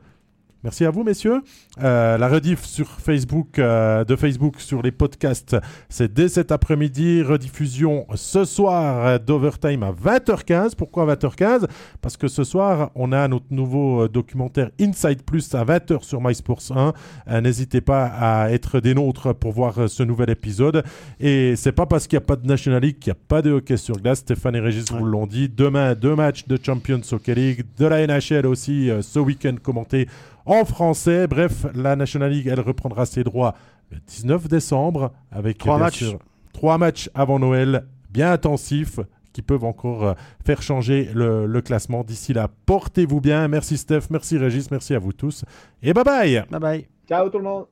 Merci à vous, messieurs. Euh, la rediff sur Facebook, euh, de Facebook sur les podcasts, c'est dès cet après-midi. Rediffusion ce soir d'Overtime à 20h15. Pourquoi 20h15 Parce que ce soir, on a notre nouveau euh, documentaire Inside Plus à 20h sur MySports 1. Euh, N'hésitez pas à être des nôtres pour voir ce nouvel épisode. Et c'est pas parce qu'il n'y a pas de National League qu'il n'y a pas de hockey sur glace. Stéphane et Régis Ouais. vous l'ont dit. Demain, deux matchs de Champions Hockey League, de la NHL aussi ce week-end commenté en français. Bref, la National League, elle reprendra ses droits le 19 décembre avec Trois matchs. sûr, Trois matchs avant Noël, bien intensifs, qui peuvent encore euh, faire changer le, le classement. D'ici là, portez-vous bien. Merci Steph, merci Régis, merci à vous tous. Et bye bye Bye bye. Ciao tout le monde.